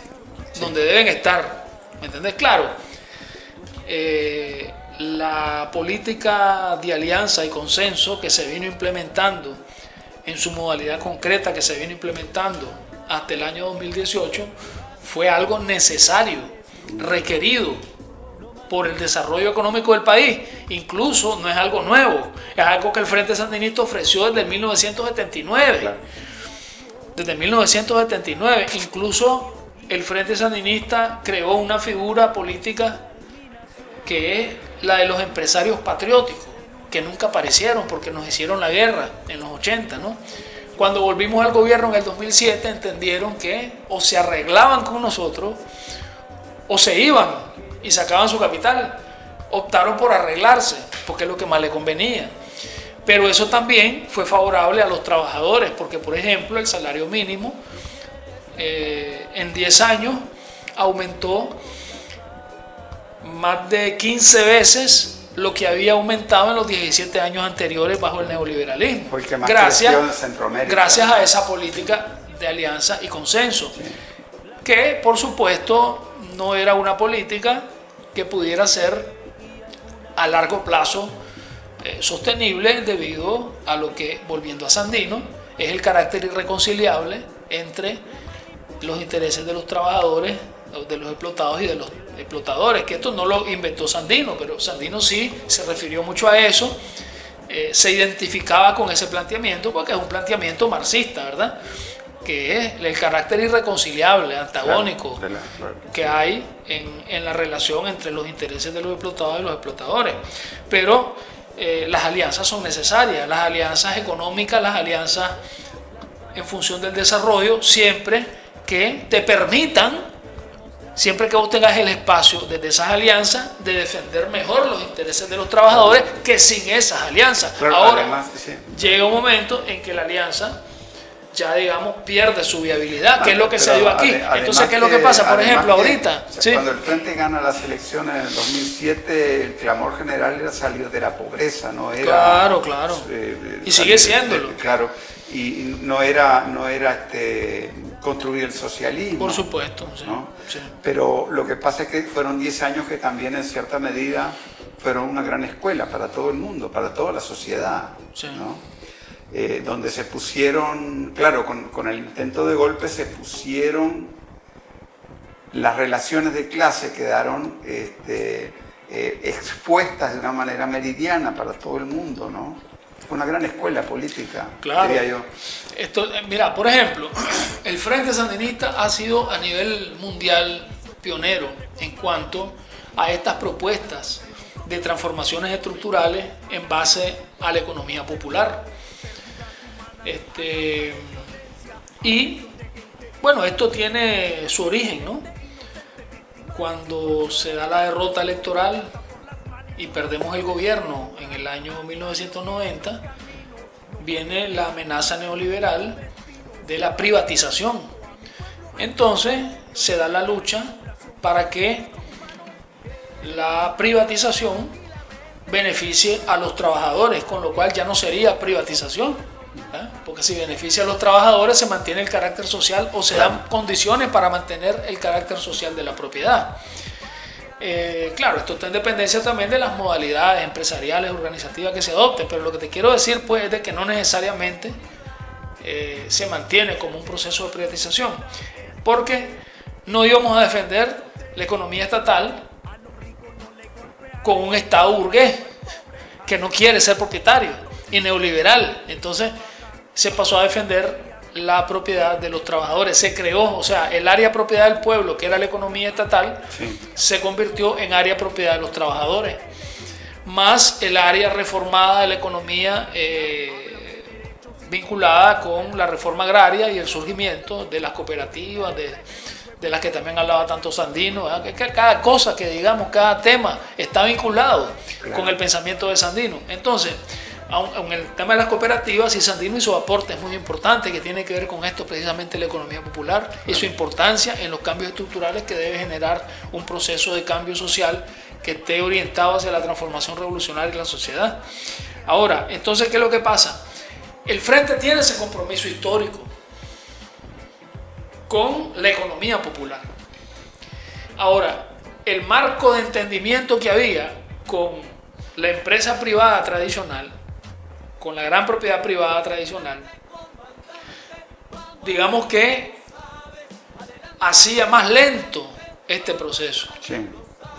donde deben estar. ¿Me entendés? Claro, eh, la política de alianza y consenso que se vino implementando en su modalidad concreta que se vino implementando hasta el año 2018 fue algo necesario, requerido por el desarrollo económico del país. Incluso no es algo nuevo, es algo que el Frente Sandinista ofreció desde 1979. Desde 1979, incluso el Frente Sandinista creó una figura política que es la de los empresarios patrióticos, que nunca aparecieron porque nos hicieron la guerra en los 80, ¿no? Cuando volvimos al gobierno en el 2007 entendieron que o se arreglaban con nosotros o se iban y sacaban su capital. Optaron por arreglarse porque es lo que más le convenía. Pero eso también fue favorable a los trabajadores porque, por ejemplo, el salario mínimo eh, en 10 años aumentó más de 15 veces lo que había aumentado en los 17 años anteriores bajo el neoliberalismo. Fue el que más gracias, en gracias a esa política de alianza y consenso, que por supuesto no era una política que pudiera ser a largo plazo eh, sostenible debido a lo que, volviendo a Sandino, es el carácter irreconciliable entre los intereses de los trabajadores, de los explotados y de los explotadores, que esto no lo inventó Sandino, pero Sandino sí se refirió mucho a eso, eh, se identificaba con ese planteamiento porque es un planteamiento marxista, ¿verdad? Que es el carácter irreconciliable, antagónico Claro, de la- claro. que hay en, en la relación entre los intereses de los explotados y los explotadores. Pero eh, las alianzas son necesarias, las alianzas económicas, las alianzas en función del desarrollo, siempre que te permitan siempre que vos tengas el espacio desde esas alianzas de defender mejor los intereses de los trabajadores que sin esas alianzas. Claro, Ahora, además, sí. llega un momento en que la alianza ya, digamos, pierde su viabilidad, que es lo que se Pero dio aquí. Entonces, ¿qué es lo que pasa? Por ejemplo, que, ahorita, o sea, ¿sí? cuando el Frente gana las elecciones en el 2007, el clamor general era salir de la pobreza, no era... Claro, claro. eh, Y sigue salir de- siéndolo. claro, y no era, no era este, construir el socialismo. por supuesto. sí, ¿no? sí. Pero lo que pasa es que fueron 10 años que también en cierta medida fueron una gran escuela para todo el mundo, para toda la sociedad, Sí. ¿no? Eh, donde se pusieron, claro, con, con el intento de golpe se pusieron, las relaciones de clase quedaron este, eh, expuestas de una manera meridiana para todo el mundo, ¿no? Una gran escuela política, Claro. diría yo. Esto, eh, mira, por ejemplo, <clears throat> el Frente Sandinista ha sido a nivel mundial pionero en cuanto a estas propuestas de transformaciones estructurales en base a la economía popular. Este, y bueno, esto tiene su origen, ¿no? Cuando se da la derrota electoral y perdemos el gobierno en el año 1990, viene la amenaza neoliberal de la privatización. Entonces se da la lucha para que la privatización beneficie a los trabajadores, con lo cual ya no sería privatización. Porque si beneficia a los trabajadores se mantiene el carácter social o se dan condiciones para mantener el carácter social de la propiedad. Eh, claro, esto está en dependencia también de las modalidades empresariales, organizativas que se adopten, pero lo que te quiero decir pues es de que no necesariamente eh, se mantiene como un proceso de privatización, porque no íbamos a defender la economía estatal con un Estado burgués que no quiere ser propietario y neoliberal. Entonces se pasó a defender la propiedad de los trabajadores. Se creó, o sea, el área propiedad del pueblo, que era la economía estatal, se convirtió en área propiedad de los trabajadores. Más el área reformada de la economía eh, vinculada con la reforma agraria y el surgimiento de las cooperativas, de, de las que también hablaba tanto Sandino, que, cada cosa que digamos, cada tema está vinculado con el pensamiento de Sandino. Entonces, en el tema de las cooperativas, y Sandino hizo aportes muy importantes que tiene que ver con esto, precisamente la economía popular y su importancia en los cambios estructurales que debe generar un proceso de cambio social que esté orientado hacia la transformación revolucionaria de la sociedad. Ahora, entonces, ¿qué es lo que pasa? El Frente tiene ese compromiso histórico con la economía popular. Ahora, el marco de entendimiento que había con la empresa privada tradicional, con la gran propiedad privada tradicional, digamos que hacía más lento este proceso.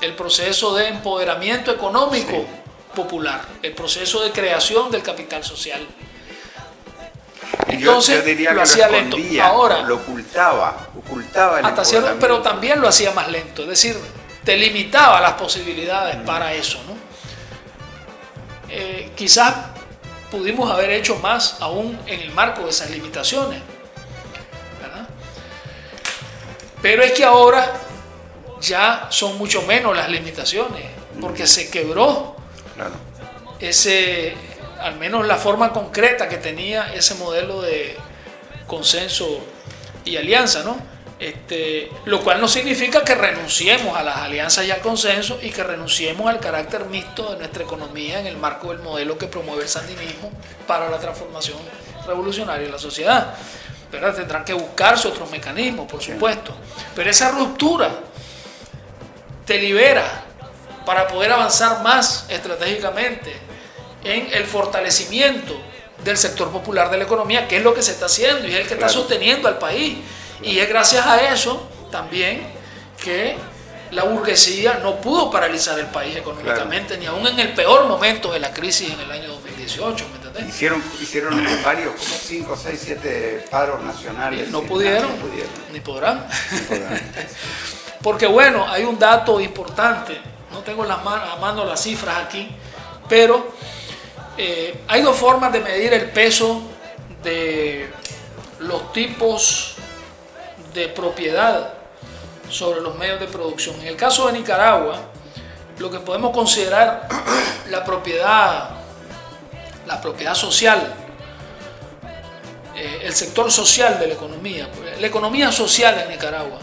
El proceso de empoderamiento económico popular, el proceso de creación del capital social. Entonces, yo, diría lo, hacía lento. Ahora, lo ocultaba, ocultaba el hasta cierto, pero también lo hacía más lento, es decir, te limitaba las posibilidades mm. para eso, ¿no? Eh, quizás pudimos haber hecho más aún en el marco de esas limitaciones, ¿verdad? Pero es que ahora ya son mucho menos las limitaciones, porque se quebró ese al menos la forma concreta que tenía ese modelo de consenso y alianza, ¿no? Este, lo cual no significa que renunciemos a las alianzas y al consenso y que renunciemos al carácter mixto de nuestra economía en el marco del modelo que promueve el sandinismo para la transformación revolucionaria de la sociedad. Pero tendrán que buscarse otros mecanismos, por supuesto. Pero esa ruptura te libera para poder avanzar más estratégicamente en el fortalecimiento del sector popular de la economía, que es lo que se está haciendo y es el que está sosteniendo al país. Y es gracias a eso también que la burguesía no pudo paralizar el país económicamente, ni aún en el peor momento de la crisis en el año 2018, ¿me entendés? Hicieron, hicieron varios, como 5, 6, 7 paros nacionales. No pudieron, ni podrán. <laughs> Porque bueno, hay un dato importante, no tengo a mano las cifras aquí, pero eh, hay dos formas de medir el peso de los tipos de propiedad sobre los medios de producción. En el caso de Nicaragua, lo que podemos considerar <clears throat> la propiedad, la propiedad social, eh, el sector social de la economía, la economía social en Nicaragua,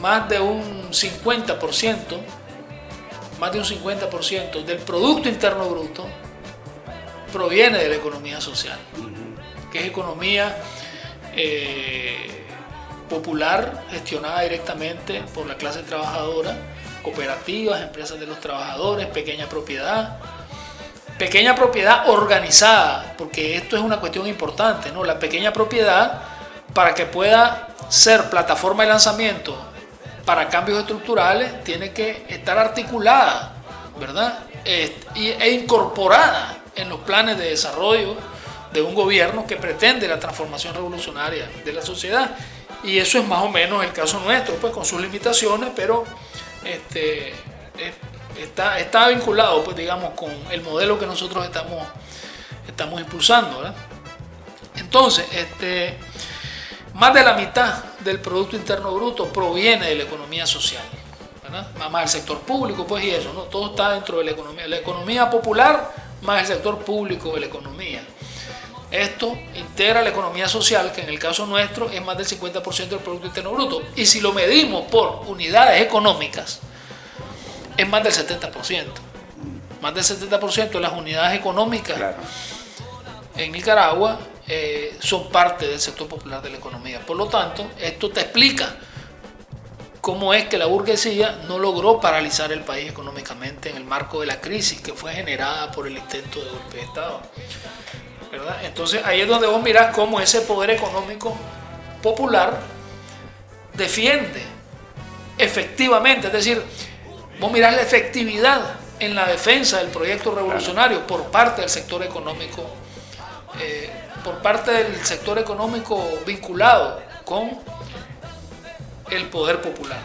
más de un 50% más de un 50% del Producto Interno Bruto proviene de la economía social, que es economía eh, popular gestionada directamente por la clase trabajadora, cooperativas, empresas de los trabajadores, pequeña propiedad, pequeña propiedad organizada, porque esto es una cuestión importante, ¿no? La pequeña propiedad para que pueda ser plataforma de lanzamiento para cambios estructurales tiene que estar articulada, ¿verdad? e incorporada en los planes de desarrollo de un gobierno que pretende la transformación revolucionaria de la sociedad. Y eso es más o menos el caso nuestro, pues con sus limitaciones, pero este, está, está vinculado, pues digamos, con el modelo que nosotros estamos, estamos impulsando. Entonces, este, más de la mitad del Producto Interno Bruto proviene de la economía social. ¿verdad? Más el sector público, pues y eso, ¿no? Todo está dentro de la economía. La economía popular más el sector público de la economía. Esto integra la economía social, que en el caso nuestro es más del 50% del Producto Interno Bruto. Y si lo medimos por unidades económicas, es más del 70%. Más del 70% de las unidades económicas en Nicaragua eh, son parte del sector popular de la economía. Por lo tanto, esto te explica cómo es que la burguesía no logró paralizar el país económicamente en el marco de la crisis que fue generada por el intento de golpe de Estado. Entonces ahí es donde vos mirás cómo ese poder económico popular defiende efectivamente, es decir, vos mirás la efectividad en la defensa del proyecto revolucionario por parte del sector económico, eh, por parte del sector económico vinculado con el poder popular.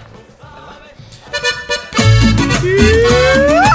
¿verdad?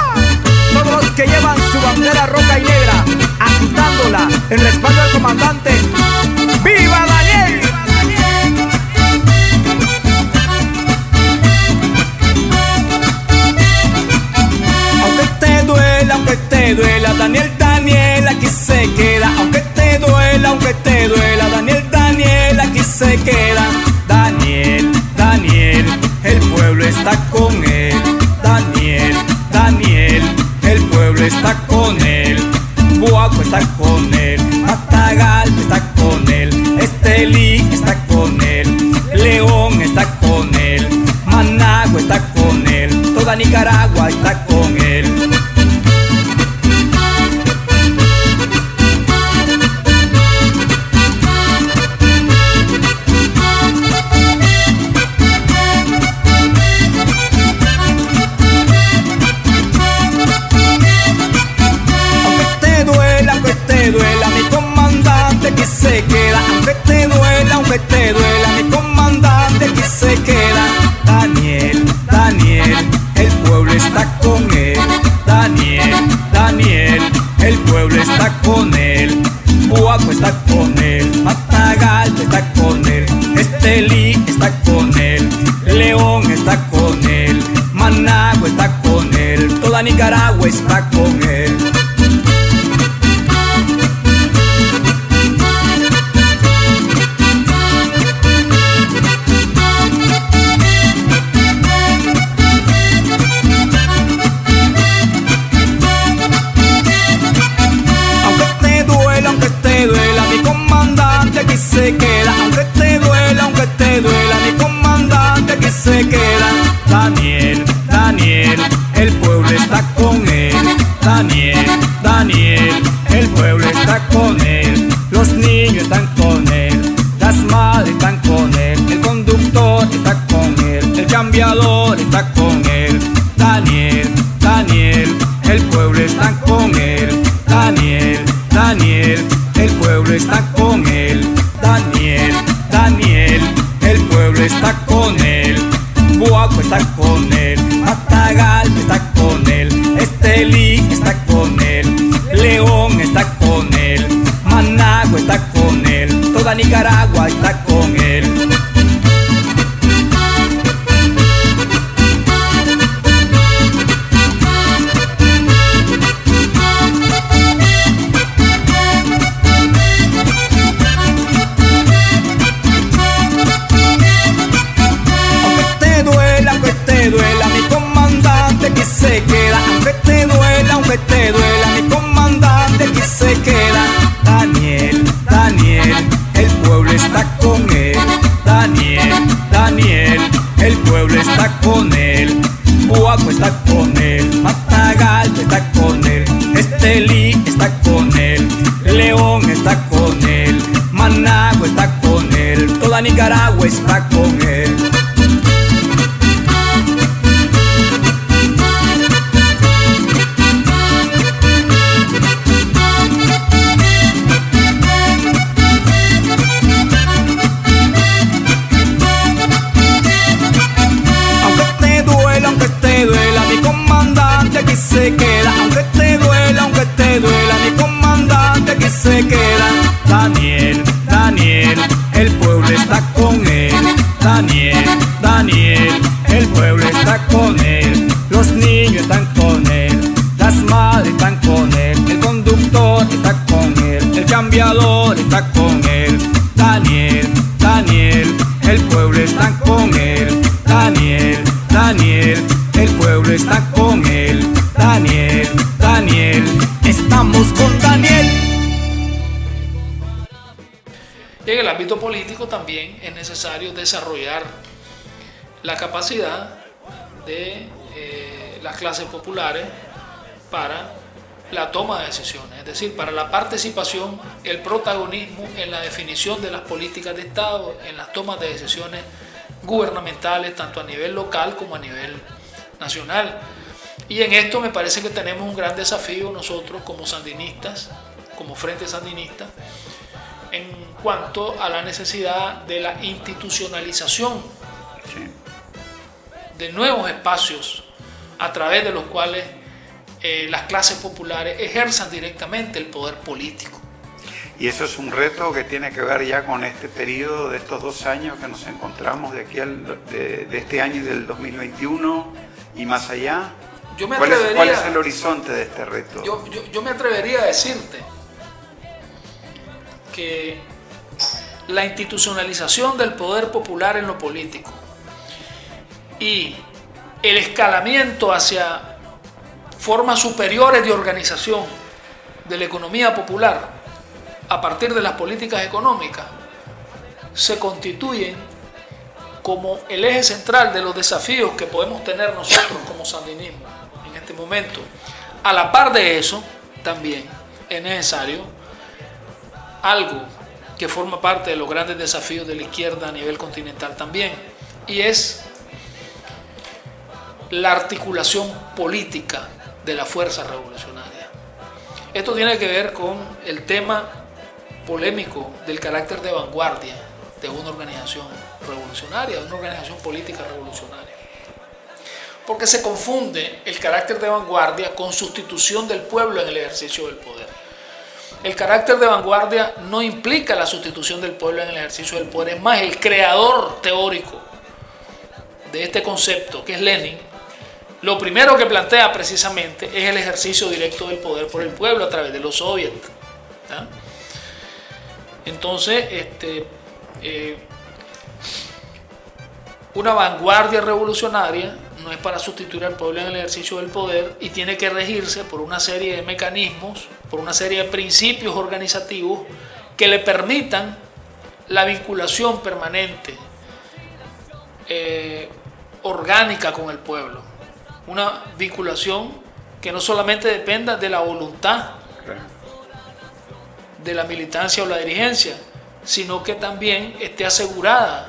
El pueblo está con él, Guapo está con él, Matagalpa está con él, Estelí está con él, León está con él, Managua está con él, toda Nicaragua está con él. Desarrollar la capacidad de eh, las clases populares para la toma de decisiones, es decir, para la participación, el protagonismo en la definición de las políticas de Estado, en las tomas de decisiones gubernamentales, tanto a nivel local como a nivel nacional. Y en esto me parece que tenemos un gran desafío nosotros como sandinistas, como Frente Sandinista, en cuanto a la necesidad de la institucionalización de nuevos espacios a través de los cuales eh, las clases populares ejerzan directamente el poder político. Y eso es un reto que tiene que ver ya con este periodo de estos dos años que nos encontramos de aquí al, de, de este año y del 2021 y más allá. Yo me ¿Cuál, es, atrevería- cuál es el horizonte de este reto? Yo, yo- yo me atrevería a decirte que la institucionalización del poder popular en lo político y el escalamiento hacia formas superiores de organización de la economía popular a partir de las políticas económicas se constituyen como el eje central de los desafíos que podemos tener nosotros como sandinismo en este momento. A la par de eso, también es necesario algo que forma parte de los grandes desafíos de la izquierda a nivel continental también, y es la articulación política de la fuerza revolucionaria. Esto tiene que ver con el tema polémico del carácter de vanguardia de una organización revolucionaria, de una organización política revolucionaria. Porque se confunde el carácter de vanguardia con sustitución del pueblo en el ejercicio del poder. El carácter de vanguardia no implica la sustitución del pueblo en el ejercicio del poder. Es más, el creador teórico de este concepto, que es Lenin, lo primero que plantea precisamente es el ejercicio directo del poder por el pueblo a través de los soviets. Entonces, este, eh, una vanguardia revolucionaria no es para sustituir al pueblo en el ejercicio del poder y tiene que regirse por una serie de mecanismos, por una serie de principios organizativos que le permitan la vinculación permanente, eh, orgánica con el pueblo. Una vinculación que no solamente dependa de la voluntad de la militancia o la dirigencia, sino que también esté asegurada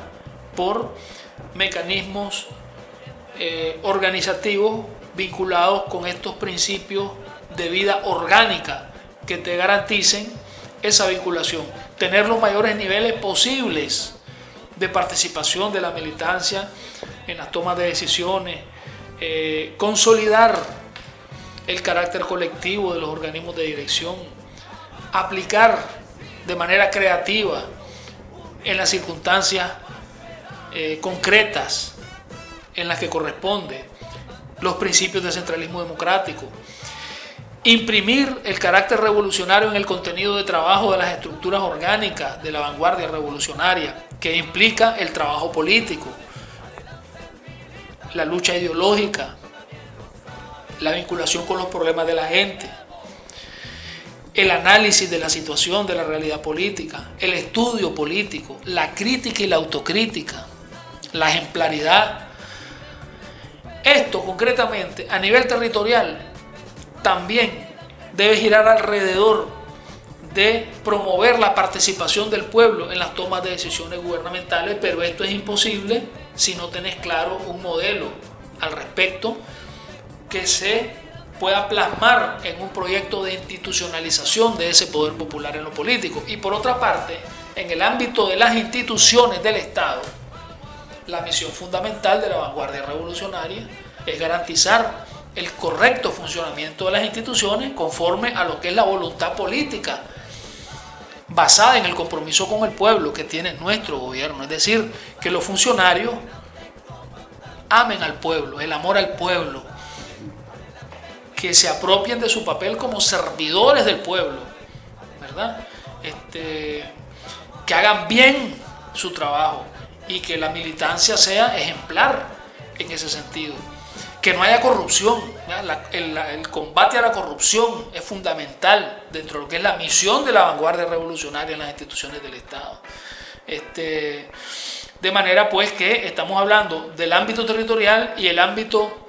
por mecanismos eh, organizativos vinculados con estos principios de vida orgánica que te garanticen esa vinculación. Tener los mayores niveles posibles de participación de la militancia en las tomas de decisiones, eh, consolidar el carácter colectivo de los organismos de dirección, aplicar de manera creativa en las circunstancias eh, concretas en las que corresponde los principios de centralismo democrático, imprimir el carácter revolucionario en el contenido de trabajo de las estructuras orgánicas de la vanguardia revolucionaria, que implica el trabajo político, la lucha ideológica, la vinculación con los problemas de la gente, el análisis de la situación de la realidad política, el estudio político, la crítica y la autocrítica, la ejemplaridad. Esto concretamente a nivel territorial también debe girar alrededor de promover la participación del pueblo en las tomas de decisiones gubernamentales, pero esto es imposible si no tenés claro un modelo al respecto que se pueda plasmar en un proyecto de institucionalización de ese poder popular en lo político. Y por otra parte, en el ámbito de las instituciones del Estado, la misión fundamental de la vanguardia revolucionaria es garantizar el correcto funcionamiento de las instituciones conforme a lo que es la voluntad política basada en el compromiso con el pueblo que tiene nuestro gobierno. Es decir, que los funcionarios amen al pueblo, el amor al pueblo, que se apropien de su papel como servidores del pueblo, ¿verdad? Este, que hagan bien su trabajo y que la militancia sea ejemplar en ese sentido. Que no haya corrupción. El, combate a la corrupción es fundamental dentro de lo que es la misión de la vanguardia revolucionaria en las instituciones del Estado. Este, de manera pues que estamos hablando del ámbito territorial y el ámbito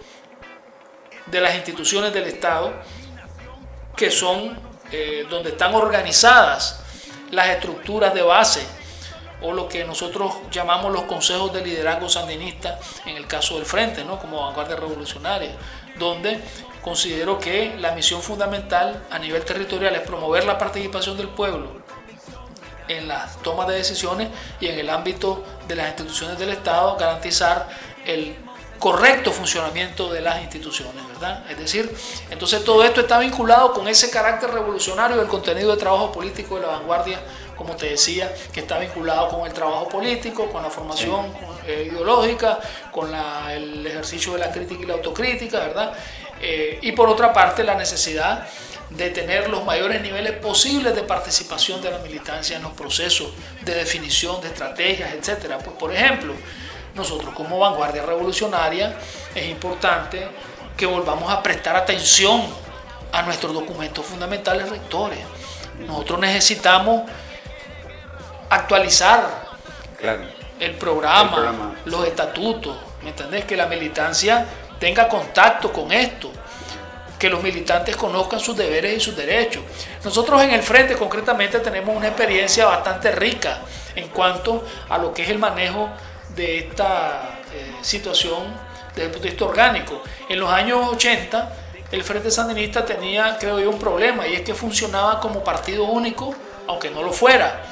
de las instituciones del Estado, que son eh, donde están organizadas las estructuras de base o lo que nosotros llamamos los consejos de liderazgo sandinista en el caso del Frente, ¿no? como vanguardia revolucionaria, donde considero que la misión fundamental a nivel territorial es promover la participación del pueblo en las tomas de decisiones y en el ámbito de las instituciones del Estado garantizar el correcto funcionamiento de las instituciones, ¿verdad? Es decir, entonces todo esto está vinculado con ese carácter revolucionario del contenido de trabajo político de la vanguardia, como te decía, que está vinculado con el trabajo político, con la formación eh, ideológica, con la- el ejercicio de la crítica y la autocrítica, ¿verdad? Eh, y por otra parte, la necesidad de tener los mayores niveles posibles de participación de la militancia en los procesos de definición de estrategias, etcétera. Pues, por ejemplo, nosotros como vanguardia revolucionaria es importante que volvamos a prestar atención a nuestros documentos fundamentales rectores. Nosotros necesitamos actualizar Claro. el programa, El programa. los estatutos, ¿me entendés? Que la militancia tenga contacto con esto, que los militantes conozcan sus deberes y sus derechos. Nosotros en el frente concretamente tenemos una experiencia bastante rica en cuanto a lo que es el manejo de esta eh, situación desde el punto de vista orgánico. En los años 80 el Frente Sandinista tenía, creo yo, un problema y es que funcionaba como partido único, aunque no lo fuera.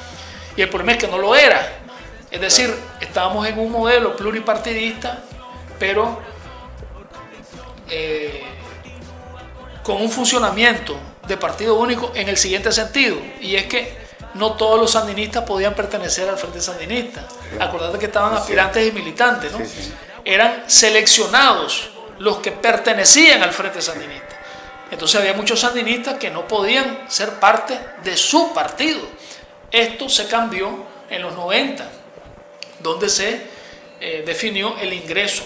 Y el problema es que no lo era. Es decir, estábamos en un modelo pluripartidista, pero eh, con un funcionamiento de partido único en el siguiente sentido, y es que no todos los sandinistas podían pertenecer al Frente Sandinista. Acordate que estaban aspirantes y militantes, ¿no? Eran seleccionados los que pertenecían al Frente Sandinista. Entonces había muchos sandinistas que no podían ser parte de su partido. Esto se cambió en los 90, donde se eh, definió el ingreso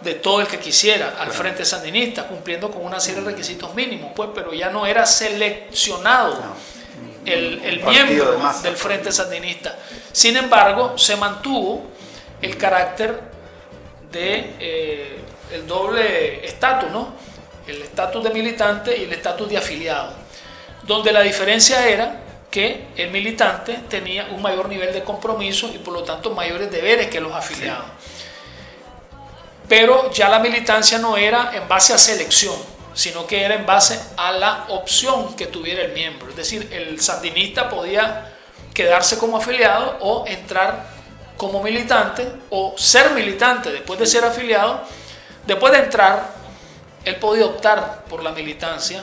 de todo el que quisiera al Frente Sandinista, cumpliendo con una serie de requisitos mínimos, pues, pero ya no era seleccionado el, miembro de del Frente Sandinista. Sin embargo, se mantuvo el carácter de eh, el doble estatus, ¿no? El estatus de militante y el estatus de afiliado, donde la diferencia era que el militante tenía un mayor nivel de compromiso y por lo tanto mayores deberes que los afiliados. Pero ya la militancia no era en base a selección, sino que era en base a la opción que tuviera el miembro. Es decir, el sandinista podía quedarse como afiliado o entrar como militante o ser militante después de ser afiliado. Después de entrar, él podía optar por la militancia,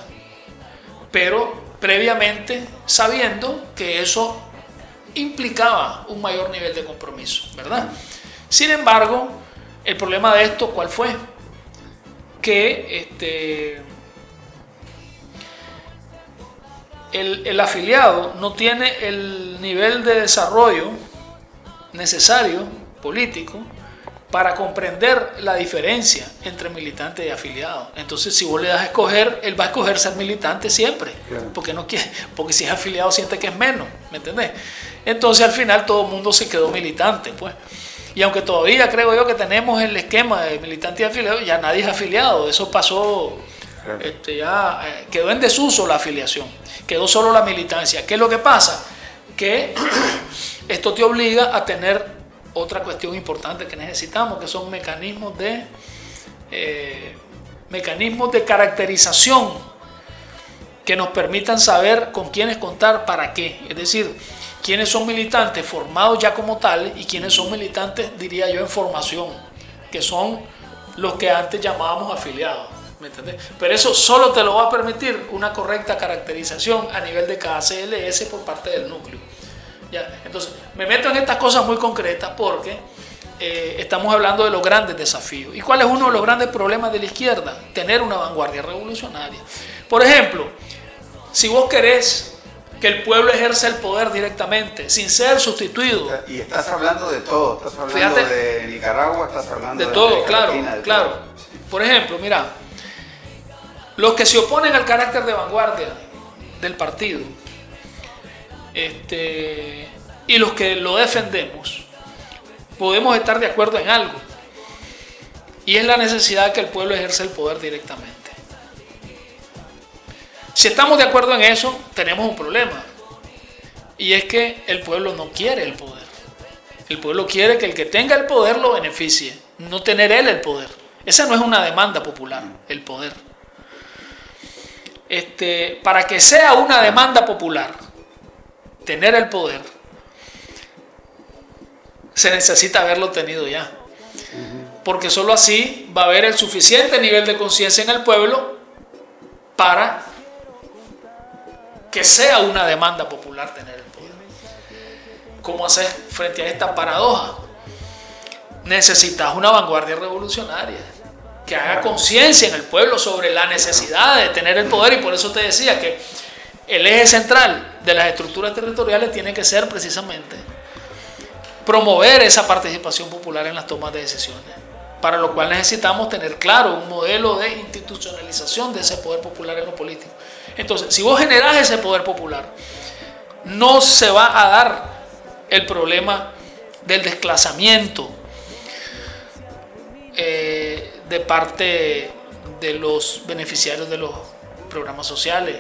pero previamente sabiendo que eso implicaba un mayor nivel de compromiso, ¿verdad? Sin embargo, el problema de esto, ¿cuál fue? Que este, el, el afiliado no tiene el nivel de desarrollo necesario, político, para comprender la diferencia entre militante y afiliado. Entonces, si vos le das a escoger, él va a escoger ser militante siempre, porque no quiere, porque si es afiliado siente que es menos, ¿me entendés? Entonces, al final todo el mundo se quedó militante, pues. Y aunque todavía creo yo que tenemos el esquema de militante y afiliado, ya nadie es afiliado, eso pasó, este, ya eh, quedó en desuso la afiliación, quedó solo la militancia. ¿Qué es lo que pasa? Que <clears throat> esto te obliga a tener otra cuestión importante que necesitamos, que son mecanismos de eh, mecanismos de caracterización que nos permitan saber con quiénes contar para qué. Es decir, quiénes son militantes formados ya como tales y quiénes son militantes, diría yo, en formación, que son los que antes llamábamos afiliados. ¿me entendés? Pero eso solo te lo va a permitir una correcta caracterización a nivel de cada CLS por parte del núcleo. ¿Ya? Entonces, me meto en estas cosas muy concretas porque eh, estamos hablando de los grandes desafíos. ¿Y cuál es uno de los grandes problemas de la izquierda? Tener una vanguardia revolucionaria. Por ejemplo, si vos querés que el pueblo ejerza el poder directamente, sin ser sustituido Y estás hablando de todo, estás hablando Fíjate. de Nicaragua, estás hablando de de, todo, América claro, Latina, de claro. todo. Por ejemplo, mira, los que se oponen al carácter de vanguardia del partido, este, y los que lo defendemos podemos estar de acuerdo en algo. Y es la necesidad que el pueblo ejerce el poder directamente. Si estamos de acuerdo en eso, tenemos un problema. Y es que el pueblo no quiere el poder. El pueblo quiere que el que tenga el poder lo beneficie, no tener él el poder. Esa no es una demanda popular, el poder. Este, para que sea una demanda popular, tener el poder, se necesita haberlo tenido ya. Porque sólo así va a haber el suficiente nivel de conciencia en el pueblo para que sea una demanda popular tener el poder. ¿Cómo hacer frente a esta paradoja? Necesitas una vanguardia revolucionaria que haga conciencia en el pueblo sobre la necesidad de tener el poder y por eso te decía que el eje central de las estructuras territoriales tiene que ser precisamente promover esa participación popular en las tomas de decisiones, para lo cual necesitamos tener claro un modelo de institucionalización de ese poder popular en lo político. Entonces, si vos generás ese poder popular, no se va a dar el problema del desplazamiento eh, de parte de los beneficiarios de los programas sociales,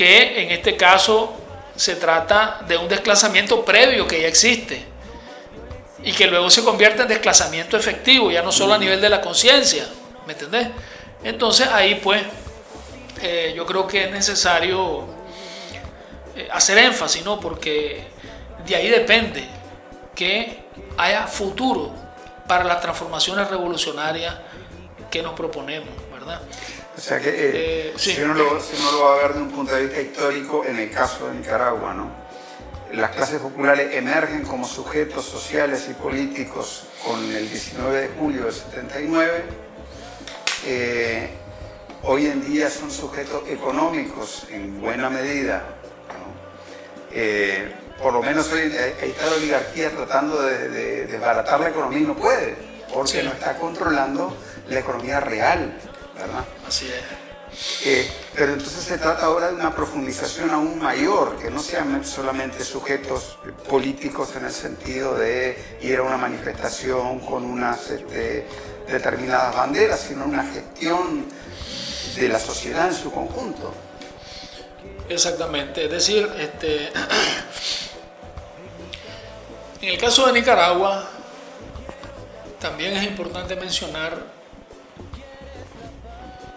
que en este caso se trata de un desplazamiento previo que ya existe y que luego se convierte en desplazamiento efectivo, ya no solo a nivel de la conciencia, ¿me entendés? Entonces ahí pues eh, yo creo que es necesario eh, hacer énfasis, ¿no? Porque de ahí depende que haya futuro para las transformaciones revolucionarias que nos proponemos, ¿verdad? O sea que eh, Eh, sí. si, uno lo, si uno lo va a ver de un punto de vista histórico, en el caso de Nicaragua, ¿no? las clases populares emergen como sujetos sociales y políticos con el 19 de julio del 79. Eh, hoy en día son sujetos económicos en buena medida. ¿no? Por lo menos hoy está la oligarquía tratando de, de desbaratar la economía y no puede, porque Sí. no está controlando la economía real, ¿verdad? Así es. Eh, pero entonces se trata ahora de una profundización aún mayor, que no sean solamente sujetos políticos en el sentido de ir a una manifestación con unas este, determinadas banderas, sino una gestión de la sociedad en su conjunto. Exactamente, es decir, este, <clears throat> en el caso de Nicaragua, también es importante mencionar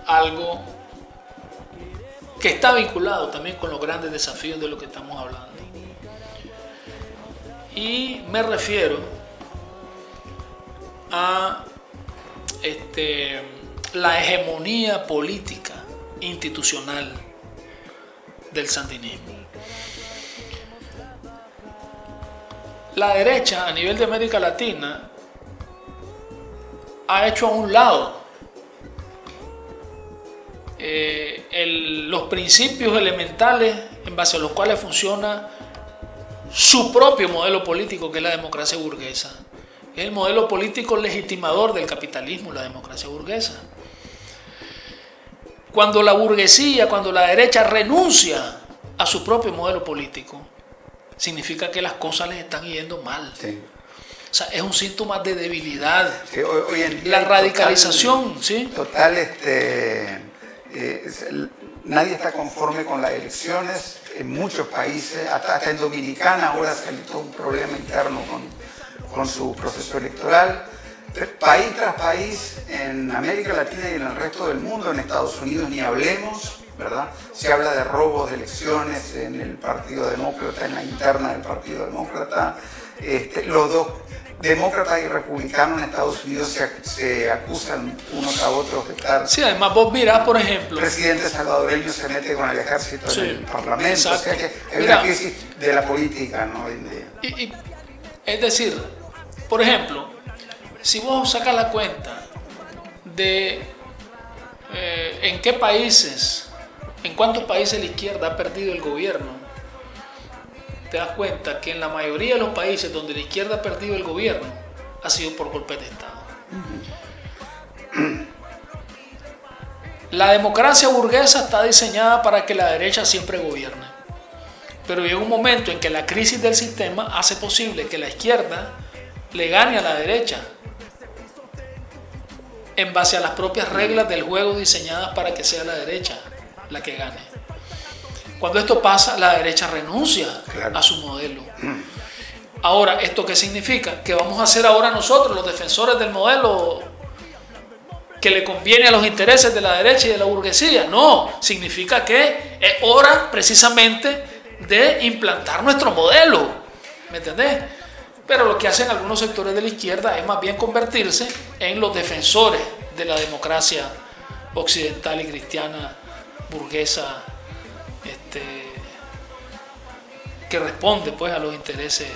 algo que está vinculado también con los grandes desafíos de lo que estamos hablando. Y me refiero a este, la hegemonía política institucional del sandinismo. La derecha a nivel de América Latina ha hecho a un lado eh, el- los principios elementales en base a los cuales funciona su propio modelo político, que es la democracia burguesa. Es el modelo político legitimador del capitalismo, la democracia burguesa. Cuando la burguesía, cuando la derecha renuncia a su propio modelo político, significa que las cosas les están yendo mal. Sí. O sea, es un síntoma de debilidad. Sí, hoy, hoy en día La radicalización, total- ¿sí? Total, este, nadie está conforme con las elecciones en muchos países, hasta, en Dominicana ahora salió todo un problema interno con, con su proceso electoral. País tras país, en América Latina y en el resto del mundo, en Estados Unidos ni hablemos, ¿verdad? Se habla de robos de elecciones en el Partido Demócrata, en la interna del Partido Demócrata. Este, los dos demócratas y republicanos en Estados Unidos se, ac- se acusan unos a otros de estar. Sí, además vos mirás, por ejemplo, El presidente salvadoreño se mete con el ejército Sí, en el parlamento. O sea que Mira. una crisis de la política, ¿no? Y- y- es decir, por ejemplo, si vos sacas la cuenta de eh, en qué países, en cuántos países la izquierda ha perdido el gobierno, te das cuenta que en la mayoría de los países donde la izquierda ha perdido el gobierno ha sido por golpes de Estado. La democracia burguesa está diseñada para que la derecha siempre gobierne. Pero llega un momento en que la crisis del sistema hace posible que la izquierda le gane a la derecha en base a las propias reglas del juego diseñadas para que sea la derecha la que gane. Cuando esto pasa, la derecha renuncia Claro. a su modelo. Ahora, ¿esto qué significa? Que vamos a hacer ahora nosotros, los defensores del modelo que le conviene a los intereses de la derecha y de la burguesía. No, significa que es hora precisamente de implantar nuestro modelo. ¿Me entendés? Pero lo que hacen algunos sectores de la izquierda es más bien convertirse en los defensores de la democracia occidental y cristiana burguesa este, que responde pues a los intereses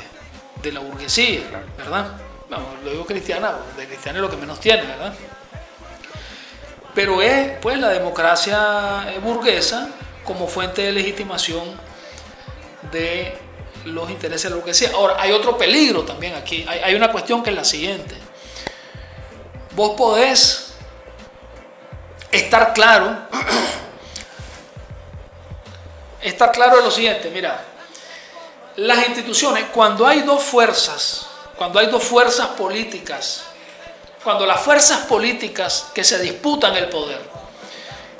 de la burguesía, ¿verdad? Vamos, lo digo cristiana, de cristiana es lo que menos tiene, ¿verdad? Pero es pues la democracia eh, burguesa como fuente de legitimación de los intereses de la burguesía. Ahora, hay otro peligro también aquí. Hay, hay una cuestión que es la siguiente. Vos podés estar claro, <clears throat> estar claro lo siguiente, mira, las instituciones, cuando hay dos fuerzas, cuando hay dos fuerzas políticas, cuando las fuerzas políticas que se disputan el poder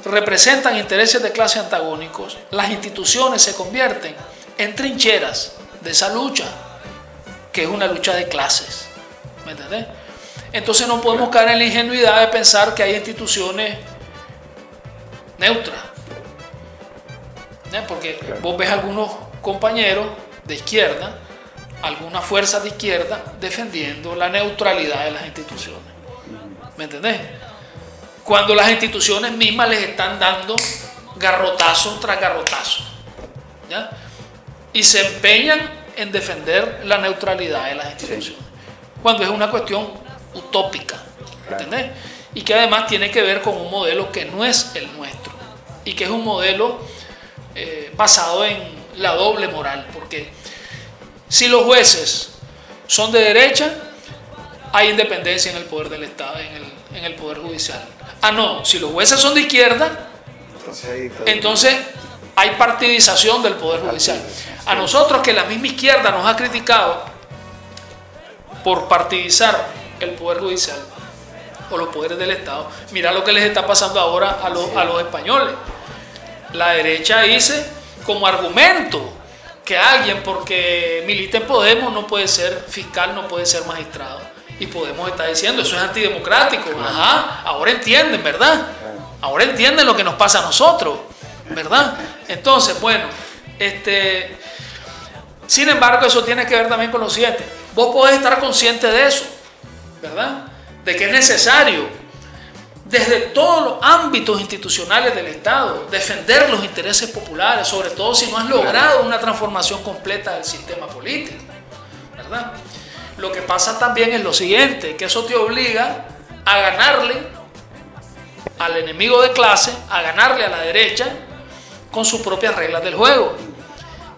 representan intereses de clase antagónicos, las instituciones se convierten en trincheras de esa lucha, que es una lucha de clases. ¿Me entendés? Entonces no podemos caer en la ingenuidad de pensar que hay instituciones neutras. ¿Eh? Porque vos ves algunos compañeros de izquierda, algunas fuerzas de izquierda defendiendo la neutralidad de las instituciones. ¿Me entendés? Cuando las instituciones mismas les están dando garrotazo tras garrotazo. ¿ya? Y se empeñan en defender la neutralidad de las instituciones. Cuando es una cuestión utópica. ¿Entendés? Y que además tiene que ver con un modelo que no es el nuestro. Y que es un modelo eh, basado en la doble moral. Porque si los jueces son de derecha, hay independencia en el poder del Estado, en el, en el poder judicial. Ah, no, si los jueces son de izquierda, Entonces hay partidización del Poder Judicial. A nosotros que la misma izquierda nos ha criticado por partidizar el Poder Judicial o los poderes del Estado, mira lo que les está pasando ahora a los, a los españoles. La derecha dice como argumento que alguien porque milita en Podemos no puede ser fiscal, no puede ser magistrado. Y Podemos está diciendo, eso es antidemocrático. Ajá, ahora entienden, ¿verdad? Ahora entienden lo que nos pasa a nosotros, ¿verdad? Entonces, bueno, este, sin embargo, eso tiene que ver también con lo siguiente. Vos podés estar consciente de eso, ¿verdad? De que es necesario, desde todos los ámbitos institucionales del Estado, defender los intereses populares, sobre todo si no has logrado una transformación completa del sistema político, ¿verdad? Lo que pasa también es lo siguiente, que eso te obliga a ganarle al enemigo de clase, a ganarle a la derecha con sus propias reglas del juego.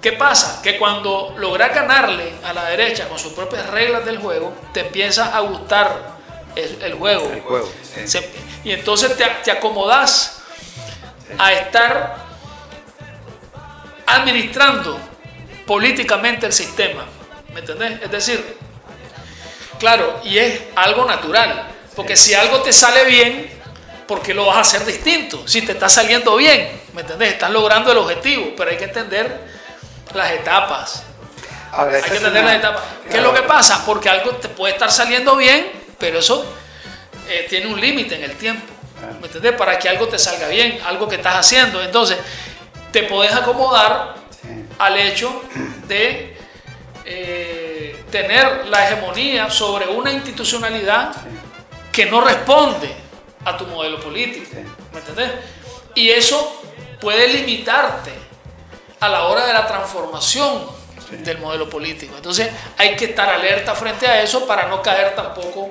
¿Qué pasa? Que cuando logras ganarle a la derecha con sus propias reglas del juego, te empieza a gustar el, el juego. El juego, sí. Se- y entonces te, te acomodas a estar administrando políticamente el sistema. ¿Me entendés? Es decir, claro, y es algo natural. Porque si algo te sale bien, ¿por qué lo vas a hacer distinto? Si te está saliendo bien, ¿me entendés? Estás logrando el objetivo, pero hay que entender las etapas. Ahora, Hay que entender una- las etapas. ¿Qué es lo que pasa? Porque algo te puede estar saliendo bien, pero eso eh, tiene un límite en el tiempo. ¿Me entendés? Para que algo te salga bien, algo que estás haciendo. Entonces, te podés acomodar al hecho de eh, tener la hegemonía sobre una institucionalidad que no responde a tu modelo político. ¿Me entendés? Y eso puede limitarte a la hora de la transformación del modelo político. Entonces hay que estar alerta frente a eso para no caer tampoco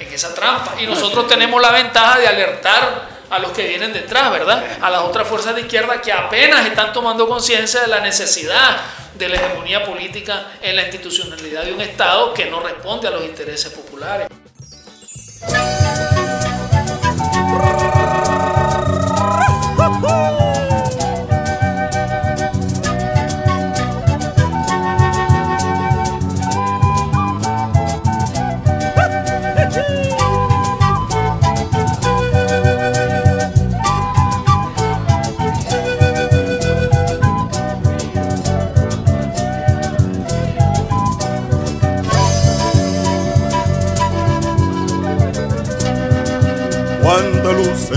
en esa trampa. Y nosotros tenemos la ventaja de alertar a los que vienen detrás, ¿verdad? A las otras fuerzas de izquierda que apenas están tomando conciencia de la necesidad de la hegemonía política en la institucionalidad de un Estado que no responde a los intereses populares.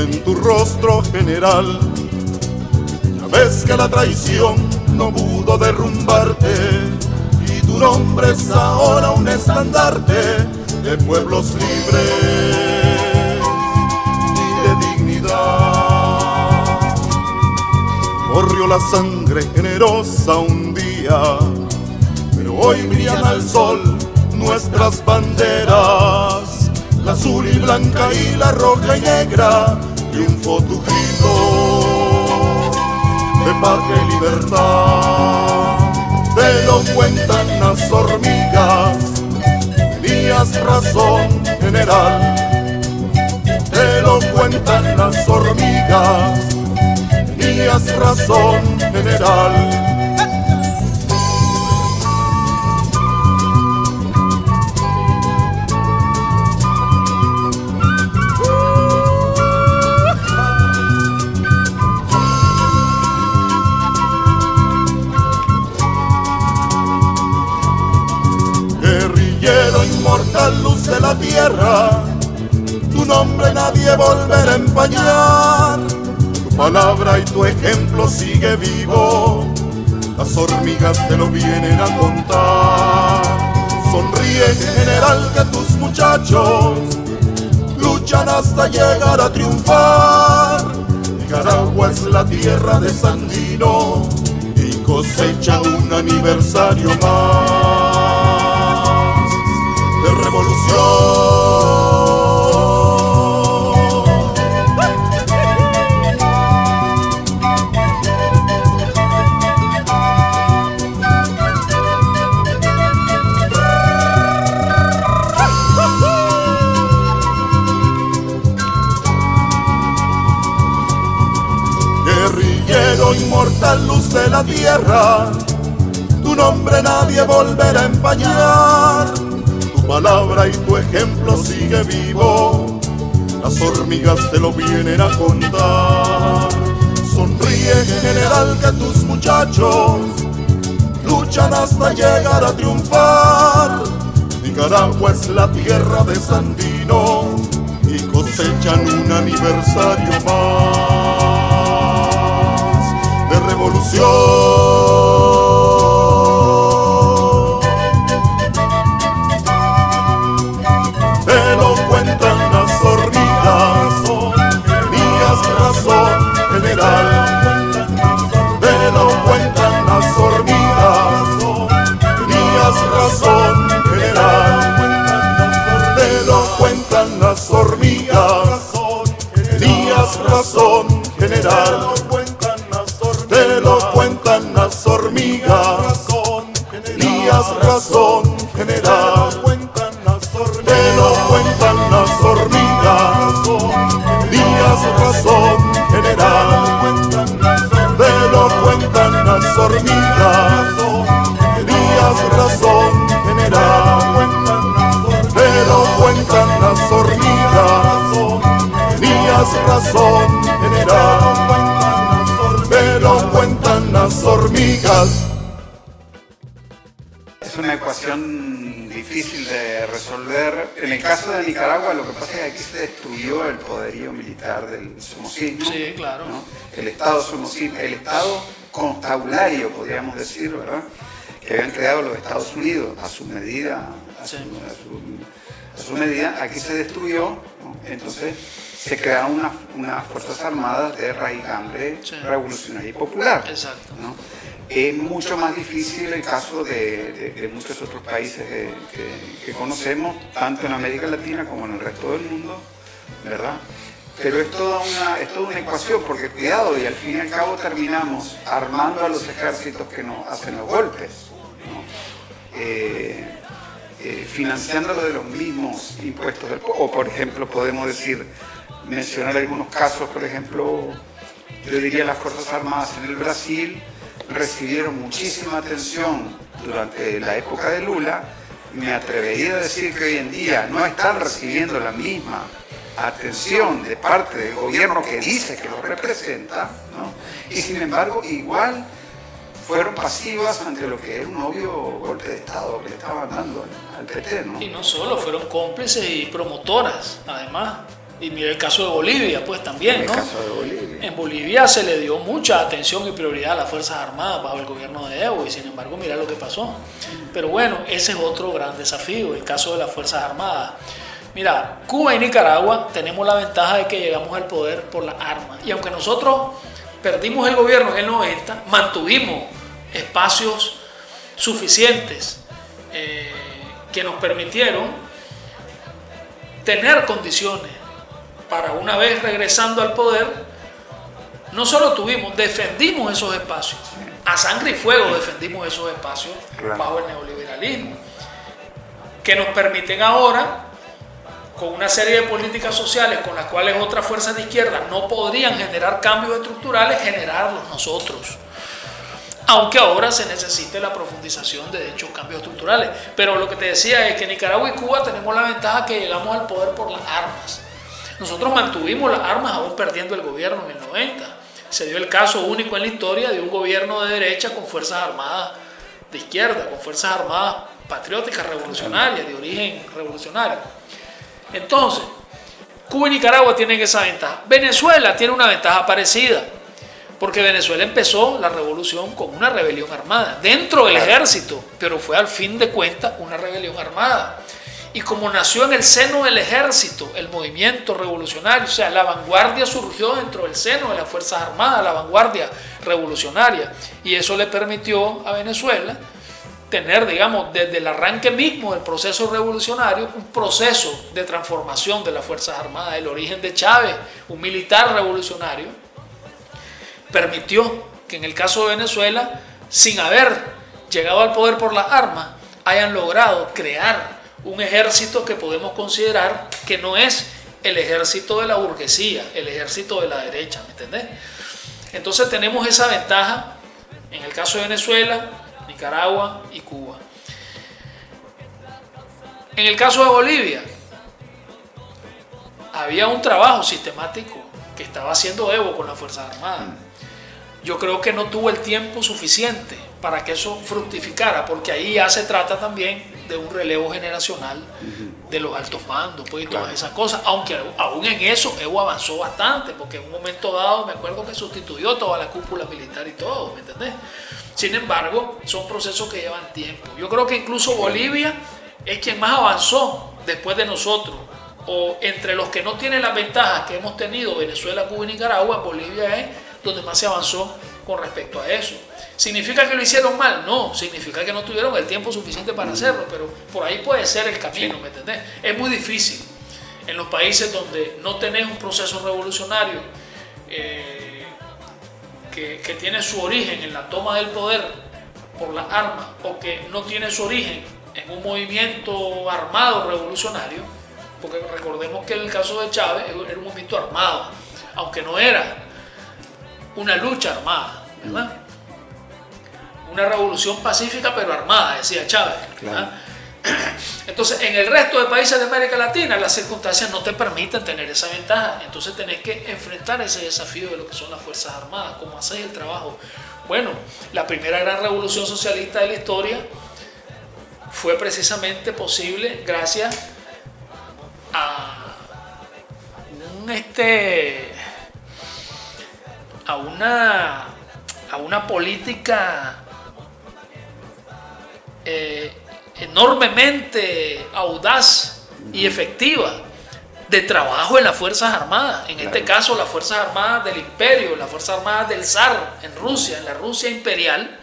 En tu rostro general. Ya ves que la traición no pudo derrumbarte y tu nombre es ahora un estandarte de pueblos libres y de dignidad. Corrió la sangre generosa un día, pero hoy brillan al sol nuestras banderas, la azul y blanca y la roja y negra, triunfó tu grito de patria y libertad. Te lo cuentan las hormigas, tenías razón general. Te lo cuentan las hormigas, tenías razón general. De la tierra, tu nombre nadie volverá a empañar. Tu palabra y tu ejemplo sigue vivo, las hormigas te lo vienen a contar. Sonríe general que tus muchachos luchan hasta llegar a triunfar. Nicaragua es la tierra de Sandino y cosecha un aniversario más de revolución. Guerrillero inmortal, luz de la tierra, tu nombre nadie volverá a empañar. Palabra y tu ejemplo sigue vivo, las hormigas te lo vienen a contar. Sonríe general que tus muchachos luchan hasta llegar a triunfar. Nicaragua es la tierra de Sandino y cosechan un aniversario más de revolución. Tenías razón general. Te lo cuentan las hormigas. Es una ecuación difícil de resolver. En el caso de Nicaragua, lo que pasa es que aquí se destruyó el poderío militar del somocismo. Sí, claro. ¿no? El Estado somocismo, el Estado constabulario, podríamos decir, ¿verdad? Que habían creado los Estados Unidos a su medida, a su, Sí. a su- a su medida, aquí se destruyó, ¿no? entonces se crearon una- unas Fuerzas Armadas de raigambre Sí. revolucionaria y popular. Exacto. ¿no? Es mucho más difícil el caso de, de- de muchos otros países que, que- que conocemos, tanto en América Latina como en el resto del mundo, ¿verdad? Pero es toda una, es toda una ecuación, porque cuidado, y al fin y al cabo terminamos armando a los ejércitos que nos hacen los golpes, ¿no? Eh, eh, financiándolo de los mismos impuestos del. O, por ejemplo, podemos decir, mencionar algunos casos, por ejemplo, yo diría las Fuerzas Armadas en el Brasil recibieron muchísima atención durante la época de Lula. Me atrevería a decir que hoy en día no están recibiendo la misma atención de parte del gobierno que dice que lo representa, y sin embargo igual fueron pasivas ante lo que era un obvio golpe de Estado que le estaban dando al, PT. ¿no? Y no solo, fueron cómplices y promotoras, además. Y mira el caso de Bolivia, pues también, En el ¿no? caso de Bolivia. En Bolivia se le dio mucha atención y prioridad a las Fuerzas Armadas bajo el gobierno de Evo y sin embargo mira lo que pasó. Pero bueno, ese es otro gran desafío, el caso de las Fuerzas Armadas. Mira, Cuba y Nicaragua tenemos la ventaja de que llegamos al poder por las armas. Y aunque nosotros perdimos el gobierno en el 90, mantuvimos espacios suficientes eh, que nos permitieron tener condiciones para una vez regresando al poder, no solo tuvimos, defendimos esos espacios. A sangre y fuego defendimos esos espacios bajo el neoliberalismo, que nos permiten ahora, con una serie de políticas sociales con las cuales otras fuerzas de izquierda no podrían generar cambios estructurales, generarlos nosotros. Aunque ahora se necesite la profundización de dichos cambios estructurales. Pero lo que te decía es que Nicaragua y Cuba tenemos la ventaja que llegamos al poder por las armas. Nosotros mantuvimos las armas aún perdiendo el gobierno en el 90. Se dio el caso único en la historia de un gobierno de derecha con fuerzas armadas de izquierda, con fuerzas armadas patrióticas revolucionarias, de origen revolucionario. Entonces, Cuba y Nicaragua tienen esa ventaja. Venezuela tiene una ventaja parecida, porque Venezuela empezó la revolución con una rebelión armada, dentro del ejército, pero fue al fin de cuentas una rebelión armada. Y como nació en el seno del ejército el movimiento revolucionario, o sea, la vanguardia surgió dentro del seno de las Fuerzas Armadas, la vanguardia revolucionaria, y eso le permitió a Venezuela tener, digamos, desde el arranque mismo del proceso revolucionario, un proceso de transformación de las Fuerzas Armadas, el origen de Chávez, un militar revolucionario, permitió que en el caso de Venezuela, sin haber llegado al poder por las armas, hayan logrado crear un ejército que podemos considerar que no es el ejército de la burguesía, el ejército de la derecha, ¿me entendés? Entonces tenemos esa ventaja en el caso de Venezuela, Nicaragua y Cuba. En el caso de Bolivia, había un trabajo sistemático que estaba haciendo Evo con las Fuerzas Armadas. Yo creo que no tuvo el tiempo suficiente para que eso fructificara, porque ahí ya se trata también de un relevo generacional de los altos mandos pues, y todas Claro. esas cosas, aunque aún en eso Evo avanzó bastante, porque en un momento dado me acuerdo que sustituyó toda la cúpula militar y todo, ¿me entendés? Sin embargo, son procesos que llevan tiempo. Yo creo que incluso Bolivia es quien más avanzó después de nosotros. O entre los que no tienen las ventajas que hemos tenido Venezuela, Cuba y Nicaragua, Bolivia es donde más se avanzó con respecto a eso. ¿Significa que lo hicieron mal? No, significa que no tuvieron el tiempo suficiente para hacerlo, pero por ahí puede ser el camino, ¿me entendés? Es muy difícil en los países donde no tenés un proceso revolucionario eh, que, que tiene su origen en la toma del poder por las armas o que no tiene su origen en un movimiento armado revolucionario, porque recordemos que el caso de Chávez era un movimiento armado, aunque no era una lucha armada, ¿verdad? Una revolución pacífica pero armada, decía Chávez. ¿verdad? <coughs> Entonces, en el resto de países de América Latina, las circunstancias no te permiten tener esa ventaja. Entonces, tenés que enfrentar ese desafío de lo que son las Fuerzas Armadas, cómo haces el trabajo. Bueno, la primera gran revolución socialista de la historia fue precisamente posible gracias a un este a una a una política eh, enormemente audaz y efectiva de trabajo en las Fuerzas Armadas, en este caso las Fuerzas Armadas del Imperio, las Fuerzas Armadas del zar en Rusia, en la Rusia imperial,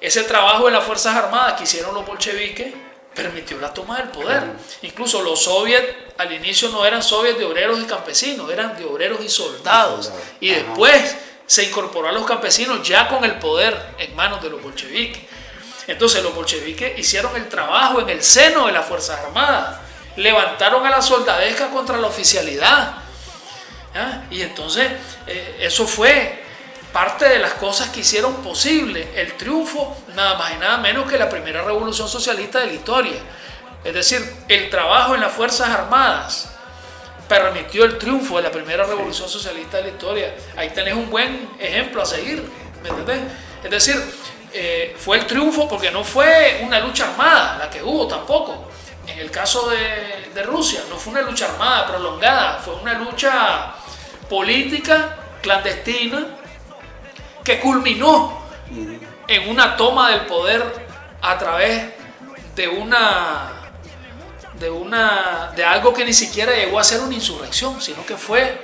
ese trabajo en las Fuerzas Armadas que hicieron los bolcheviques permitió la toma del poder. Incluso los soviets al inicio no eran soviets de obreros y campesinos, eran de obreros y soldados. Y Ajá. después se incorporó a los campesinos ya con el poder en manos de los bolcheviques. Entonces los bolcheviques hicieron el trabajo en el seno de las Fuerzas Armadas, levantaron a la soldadesca contra la oficialidad. ¿ah? Y entonces eh, eso fue parte de las cosas que hicieron posible el triunfo, nada más y nada menos que la primera revolución socialista de la historia. Es decir, el trabajo en las Fuerzas Armadas permitió el triunfo de la primera revolución socialista de la historia. Ahí tenés un buen ejemplo a seguir, ¿me entendés? Es decir, eh, fue el triunfo porque no fue una lucha armada la que hubo tampoco. En el caso de, Rusia, no fue una lucha armada prolongada, fue una lucha política clandestina que culminó en una toma del poder a través de una de una de algo que ni siquiera llegó a ser una insurrección, sino que fue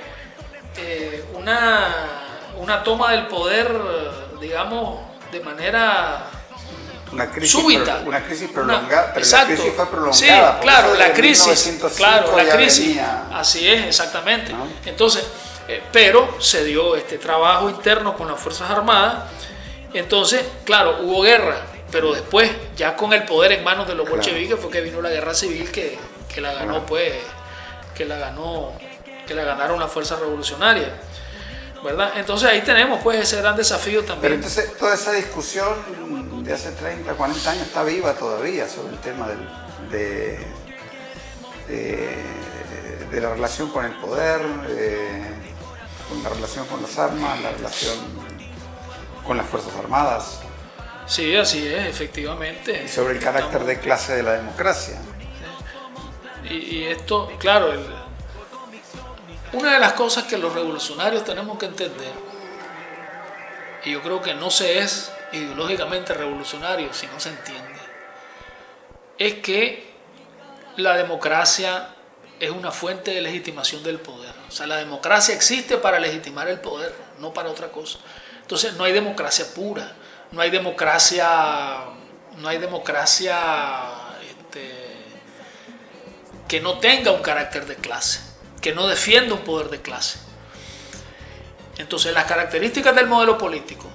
eh, una, una toma del poder, digamos, de manera Una crisis, súbita. pro- una crisis Una- prolongada, pero exacto. la crisis fue prolongada. Sí, claro, la crisis. 1905 Claro, la crisis. venía. Así es, exactamente. ¿No? Entonces, eh, pero se dio este trabajo interno con las Fuerzas Armadas. Entonces, claro, hubo guerra, pero después, ya con el poder en manos de los Claro. bolcheviques, fue que vino la guerra civil que, que la ganó, Claro. pues, que la ganó, que la ganaron las fuerzas revolucionarias. ¿Verdad? Entonces ahí tenemos pues ese gran desafío Pero también. entonces toda esa discusión de hace 30, 40 años está viva todavía sobre el tema del- de, de- de la relación con el poder, eh, con la relación con las armas, la relación con las Fuerzas Armadas Sí, así es, efectivamente. y sobre el carácter de clase de la democracia. Y, y esto, claro, el- una de las cosas que los revolucionarios tenemos que entender, y yo creo que no se es ideológicamente revolucionario si no se entiende, es que la democracia es una fuente de legitimación del poder. O sea, la democracia existe para legitimar el poder, no para otra cosa. Entonces no hay democracia pura, no hay democracia, no hay democracia este, que no tenga un carácter de clase, que no defienda un poder de clase. Entonces las características del modelo político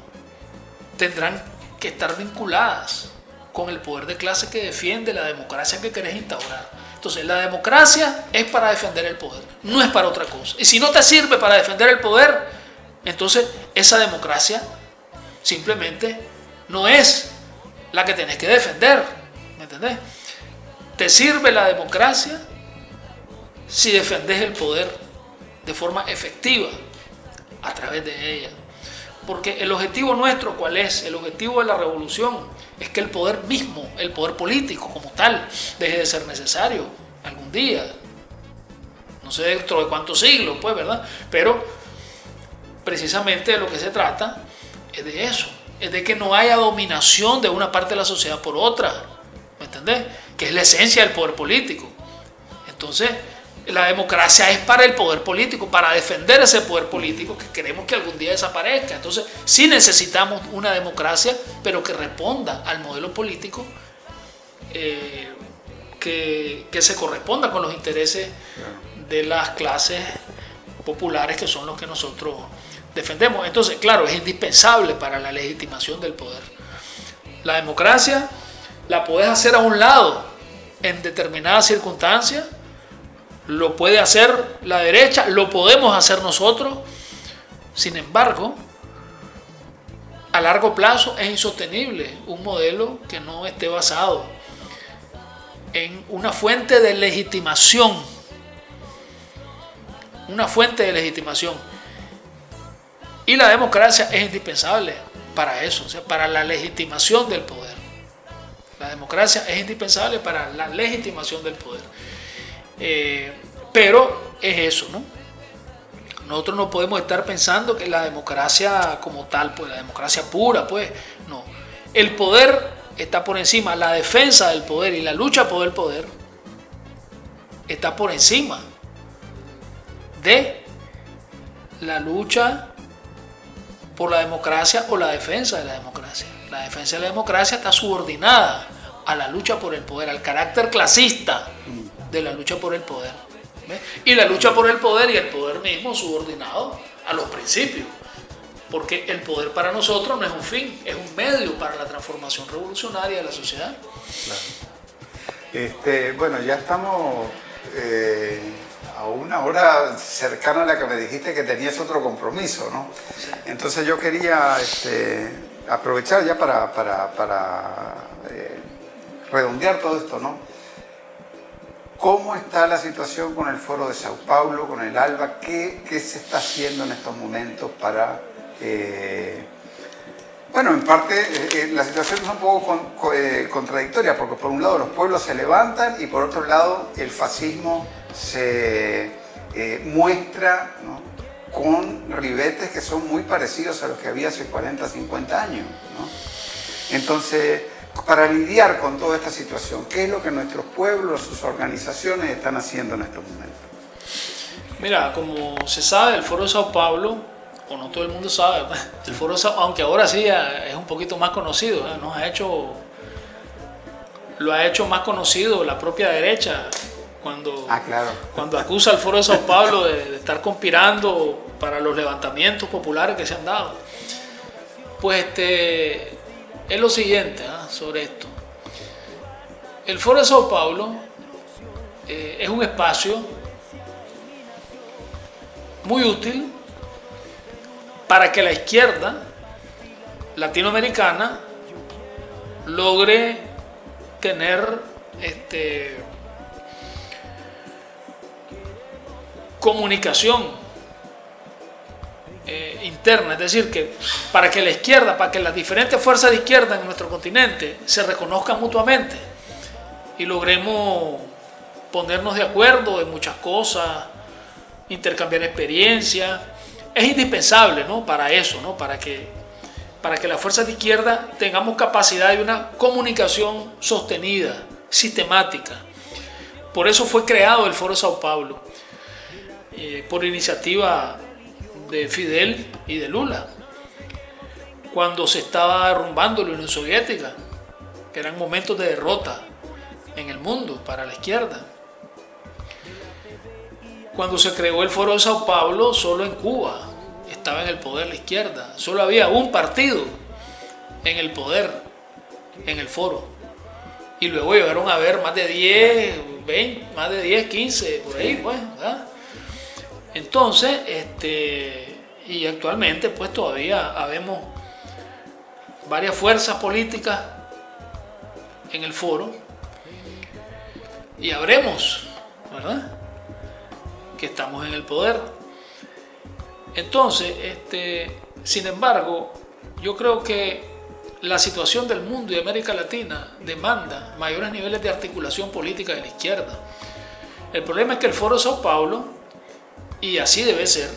tendrán que estar vinculadas con el poder de clase que defiende la democracia que querés instaurar. Entonces la democracia es para defender el poder, no es para otra cosa. Y si no te sirve para defender el poder, entonces esa democracia simplemente no es la que tenés que defender. ¿Me entendés? Te sirve la democracia si defendés el poder de forma efectiva a través de ella. Porque el objetivo nuestro, ¿cuál es? El objetivo de la revolución es que el poder mismo, el poder político como tal, deje de ser necesario algún día. No sé dentro de cuántos siglos, pues, ¿verdad? Pero precisamente de lo que se trata es de eso. Es de que no haya dominación de una parte de la sociedad por otra. ¿Me entendés? Que es la esencia del poder político. Entonces, la democracia es para el poder político, para defender ese poder político que queremos que algún día desaparezca. Entonces, sí necesitamos una democracia, pero que responda al modelo político eh, que, que se corresponda con los intereses de las clases populares que son los que nosotros defendemos. Entonces, claro, es indispensable para la legitimación del poder. La democracia la puedes hacer a un lado en determinadas circunstancias, lo puede hacer la derecha, lo podemos hacer nosotros. Sin embargo, a largo plazo es insostenible un modelo que no esté basado en una fuente de legitimación. Una fuente de legitimación. Y la democracia es indispensable para eso, o sea, para la legitimación del poder. La democracia es indispensable para la legitimación del poder. Eh, pero es eso, ¿no? Nosotros no podemos estar pensando que la democracia como tal, pues la democracia pura, pues no. El poder está por encima, la defensa del poder y la lucha por el poder está por encima de la lucha por la democracia o la defensa de la democracia. La defensa de la democracia está subordinada a la lucha por el poder, al carácter clasista de la lucha por el poder. Y la lucha por el poder y el poder mismo subordinado a los principios. Porque el poder para nosotros no es un fin, es un medio para la transformación revolucionaria de la sociedad. Este, bueno, ya estamos eh, a una hora cercana a la que me dijiste que tenías otro compromiso, ¿no? Entonces yo quería este, aprovechar ya para, para- para, eh, redondear todo esto, ¿no? ¿Cómo está la situación con el Foro de Sao Paulo, con el ALBA? ¿Qué, qué se está haciendo en estos momentos para, eh, Bueno, en parte eh, eh, la situación es un poco con- co- contradictoria, porque por un lado los pueblos se levantan y por otro lado el fascismo se muestra con ribetes que son muy parecidos a los que había hace 40, 50 años. Entonces, para lidiar con toda esta situación, ¿qué es lo que nuestros pueblos, sus organizaciones están haciendo en estos momentos? Mira, como se sabe, el Foro de Sao Paulo, o no todo el mundo sabe, <laughs> el Foro de Sao- aunque ahora sí ya es un poquito más conocido, ¿eh? nos ha hecho, lo ha hecho más conocido la propia derecha cuando, Ah, claro. cuando acusa al Foro de Sao Paulo de, de estar conspirando para los levantamientos populares que se han dado. Pues este, es lo siguiente ¿ah? sobre esto. El Foro de Sao Paulo eh, es un espacio muy útil para que la izquierda latinoamericana logre tener este, comunicación eh, interna, es decir, que para que la izquierda, para que las diferentes fuerzas de izquierda en nuestro continente se reconozcan mutuamente y logremos ponernos de acuerdo en muchas cosas, intercambiar experiencias, es indispensable ¿no? para eso, ¿no? para, que, para que las fuerzas de izquierda tengamos capacidad de una comunicación sostenida, sistemática. Por eso fue creado el Foro Sao Paulo, eh, por iniciativa de Fidel y de Lula, cuando se estaba derrumbando la Unión Soviética, que eran momentos de derrota en el mundo para la izquierda. Cuando se creó el Foro de Sao Paulo, solo en Cuba estaba en el poder la izquierda. Solo había un partido en el poder, en el foro. Y luego llegaron a haber más de 10, 20, más de 10, 15, por ahí, pues. ¿verdad? Entonces, este, y actualmente, pues todavía habemos varias fuerzas políticas en el foro. Y habremos, ¿verdad? que estamos en el poder. Entonces, este, sin embargo, yo creo que la situación del mundo y de América Latina demanda mayores niveles de articulación política de la izquierda. El problema es que el Foro de Sao Paulo, y así debe ser,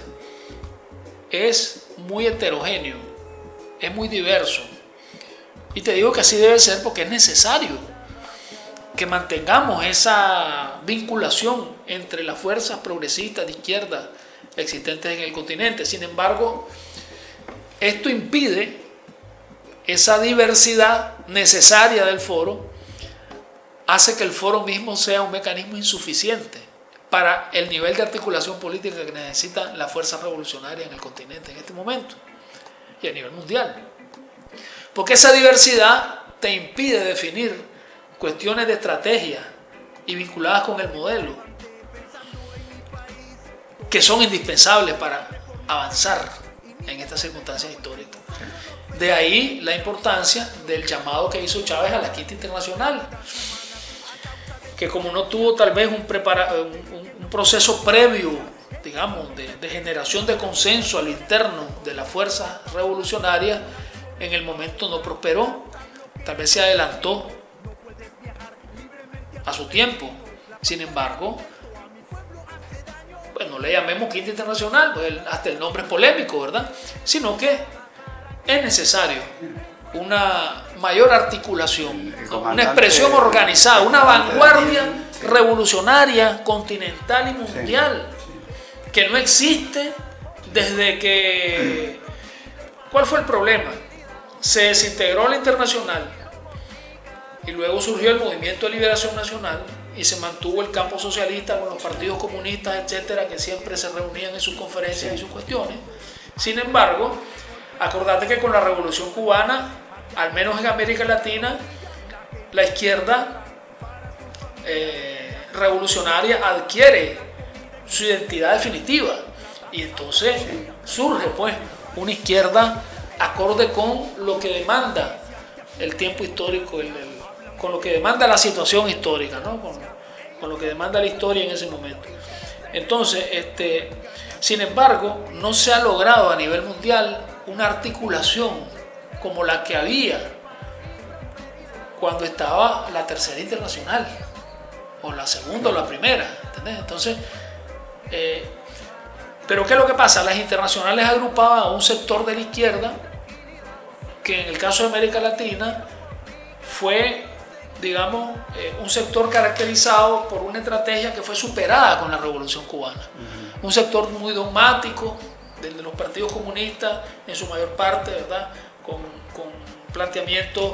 es muy heterogéneo, es muy diverso. Y te digo que así debe ser porque es necesario que mantengamos esa vinculación entre las fuerzas progresistas de izquierda existentes en el continente. Sin embargo, esto impide esa diversidad necesaria del foro, hace que el foro mismo sea un mecanismo insuficiente para el nivel de articulación política que necesita la fuerza revolucionaria en el continente en este momento y a nivel mundial. Porque esa diversidad te impide definir cuestiones de estrategia y vinculadas con el modelo que son indispensables para avanzar en estas circunstancias históricas. De ahí la importancia del llamado que hizo Chávez a la Quinta Internacional, que como no tuvo tal vez un, proceso previo, digamos, de, generación de consenso al interno de las fuerzas revolucionarias, en el momento no prosperó, tal vez se adelantó a su tiempo. Sin embargo, pues no le llamemos Quinta Internacional, pues hasta el nombre es polémico, ¿verdad? Sino que es necesario una mayor articulación, una expresión organizada, una vanguardia sí. revolucionaria, continental y mundial, que no existe desde que... ¿Cuál fue el problema? Se desintegró la internacional y luego surgió el Movimiento de Liberación Nacional y se mantuvo el campo socialista con los partidos comunistas, etcétera, que siempre se reunían en sus conferencias y sus cuestiones. Sin embargo, acordate que con la Revolución Cubana, al menos en América Latina, la izquierda eh, revolucionaria adquiere su identidad definitiva y entonces surge pues una izquierda acorde con lo que demanda el tiempo histórico, con lo que demanda la situación histórica, con, con lo que demanda la historia en ese momento. Entonces, este, sin embargo, no se ha logrado a nivel mundial una articulación como la que había cuando estaba la tercera internacional, o la segunda o la primera, ¿entendés? Entonces, eh, pero ¿qué es lo que pasa? Las internacionales agrupaban a un sector de la izquierda que en el caso de América Latina fue, digamos, eh, un sector caracterizado por una estrategia que fue superada con la Revolución Cubana. Un sector muy dogmático, de los partidos comunistas en su mayor parte, ¿verdad? Con, con planteamientos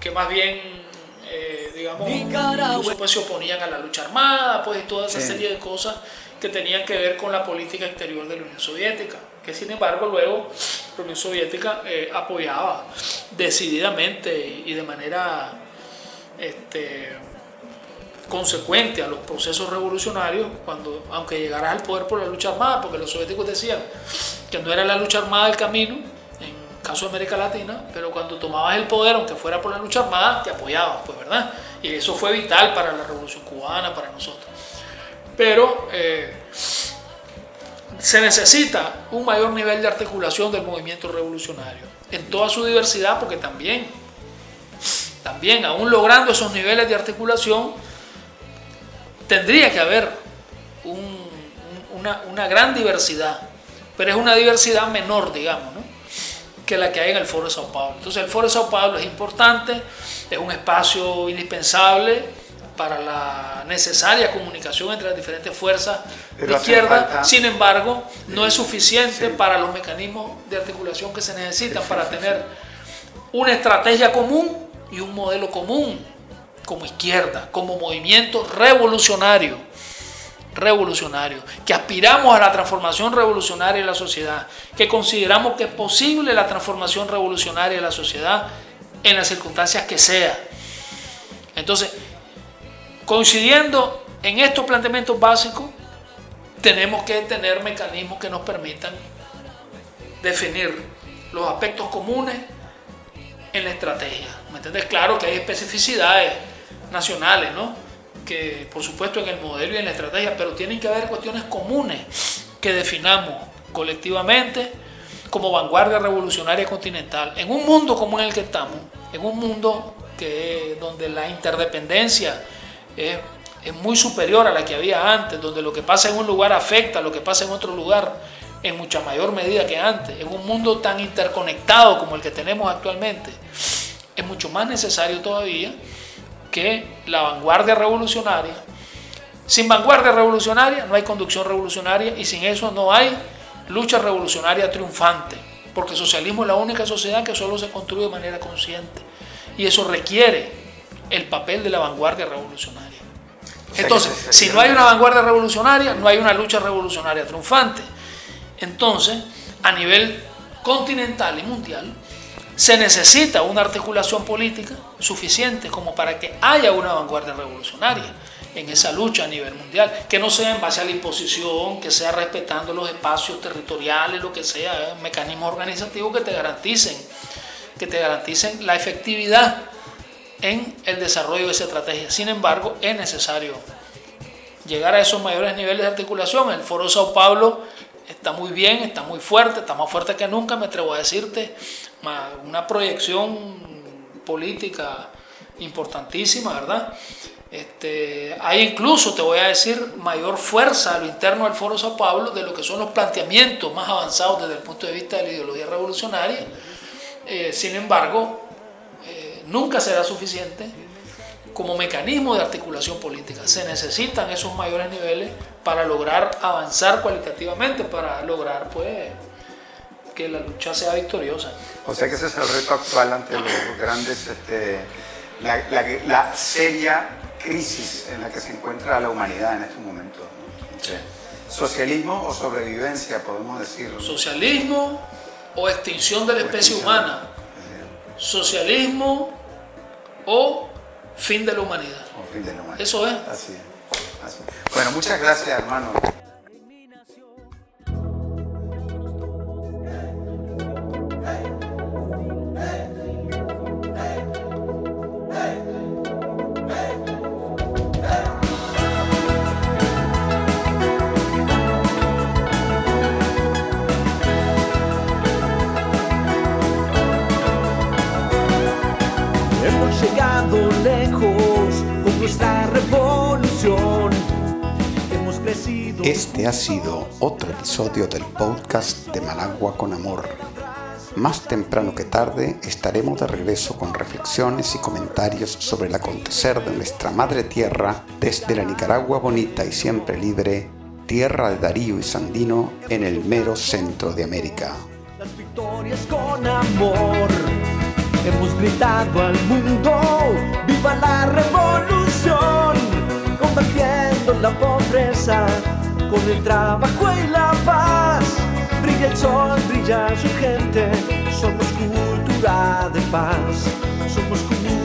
que más bien, eh, digamos, incluso, pues, se oponían a la lucha armada, pues y toda esa Sí. serie de cosas que tenían que ver con la política exterior de la Unión Soviética, que sin embargo luego la Unión Soviética eh, apoyaba decididamente y de manera este, consecuente a los procesos revolucionarios, cuando, aunque llegaras al poder por la lucha armada, porque los soviéticos decían que no era la lucha armada el camino, caso de América Latina, pero cuando tomabas el poder, aunque fuera por la lucha armada, te apoyaban, pues, ¿verdad? Y eso fue vital para la revolución cubana, para nosotros. Pero eh, se necesita un mayor nivel de articulación del movimiento revolucionario, en toda su diversidad, porque también, también, aún logrando esos niveles de articulación, tendría que haber un- un- una, una gran diversidad, pero es una diversidad menor, digamos, ¿no? Que la que hay en el Foro de Sao Paulo. Entonces el Foro de Sao Paulo es importante, es un espacio indispensable para la necesaria comunicación entre las diferentes fuerzas Pero de izquierda, falta- sin embargo, no es suficiente para los mecanismos de articulación que se necesitan para tener una estrategia común y un modelo común como izquierda, como movimiento revolucionario, revolucionario, que aspiramos a la transformación revolucionaria de la sociedad, que consideramos que es posible la transformación revolucionaria de la sociedad en las circunstancias que sea. Entonces, coincidiendo en estos planteamientos básicos, tenemos que tener mecanismos que nos permitan definir los aspectos comunes en la estrategia. ¿Me entiendes? Claro que hay especificidades nacionales, ¿no? Que por supuesto en el modelo y en la estrategia, pero tienen que haber cuestiones comunes que definamos colectivamente como vanguardia revolucionaria continental. En un mundo como en el que estamos, en un mundo que, donde la interdependencia es, es muy superior a la que había antes, donde lo que pasa en un lugar afecta a lo que pasa en otro lugar en mucha mayor medida que antes, en un mundo tan interconectado como el que tenemos actualmente, es mucho más necesario todavía que la vanguardia revolucionaria. Sin vanguardia revolucionaria no hay conducción revolucionaria y sin eso no hay lucha revolucionaria triunfante, porque el socialismo es la única sociedad que solo se construye de manera consciente y eso requiere el papel de la vanguardia revolucionaria. Entonces, si no hay una vanguardia revolucionaria, no hay una lucha revolucionaria triunfante. Entonces, a nivel continental y mundial, se necesita una articulación política suficiente como para que haya una vanguardia revolucionaria en esa lucha a nivel mundial, que no sea en base a la imposición, que sea respetando los espacios territoriales, lo que sea, ¿eh? mecanismos organizativos que te garanticen, que te garanticen la efectividad en el desarrollo de esa estrategia. Sin embargo, es necesario llegar a esos mayores niveles de articulación. El Foro Sao Paulo está muy bien, está muy fuerte, está más fuerte que nunca, me atrevo a decirte, una proyección política importantísima, ¿verdad? Este, hay incluso, te voy a decir, mayor fuerza a lo interno del Foro Sao Paulo de lo que son los planteamientos más avanzados desde el punto de vista de la ideología revolucionaria. Eh, sin embargo, eh, nunca será suficiente como mecanismo de articulación política. Se necesitan esos mayores niveles para lograr avanzar cualitativamente, para lograr pues que la lucha sea victoriosa. O sea que ese es el reto actual ante los grandes, este, la, la- la seria crisis en la que se encuentra la humanidad en estos momentos. ¿no? Socialismo o sobrevivencia, podemos decirlo. Socialismo o extinción de la especie extinción. humana. Socialismo o fin de la humanidad. O fin de la humanidad. Eso es. Así es, así es. Bueno, muchas gracias, hermano. Ha sido otro episodio del podcast de Managua con Amor. Más temprano que tarde estaremos de regreso con reflexiones y comentarios sobre el acontecer de nuestra madre tierra desde la Nicaragua bonita y siempre libre, tierra de Darío y Sandino en el mero centro de América. Las victorias con amor. Hemos gritado al mundo, viva la revolución, combatiendo la pobreza con el trabajo y la paz. Brilla el sol, brilla su gente, somos cultura de paz, somos cultura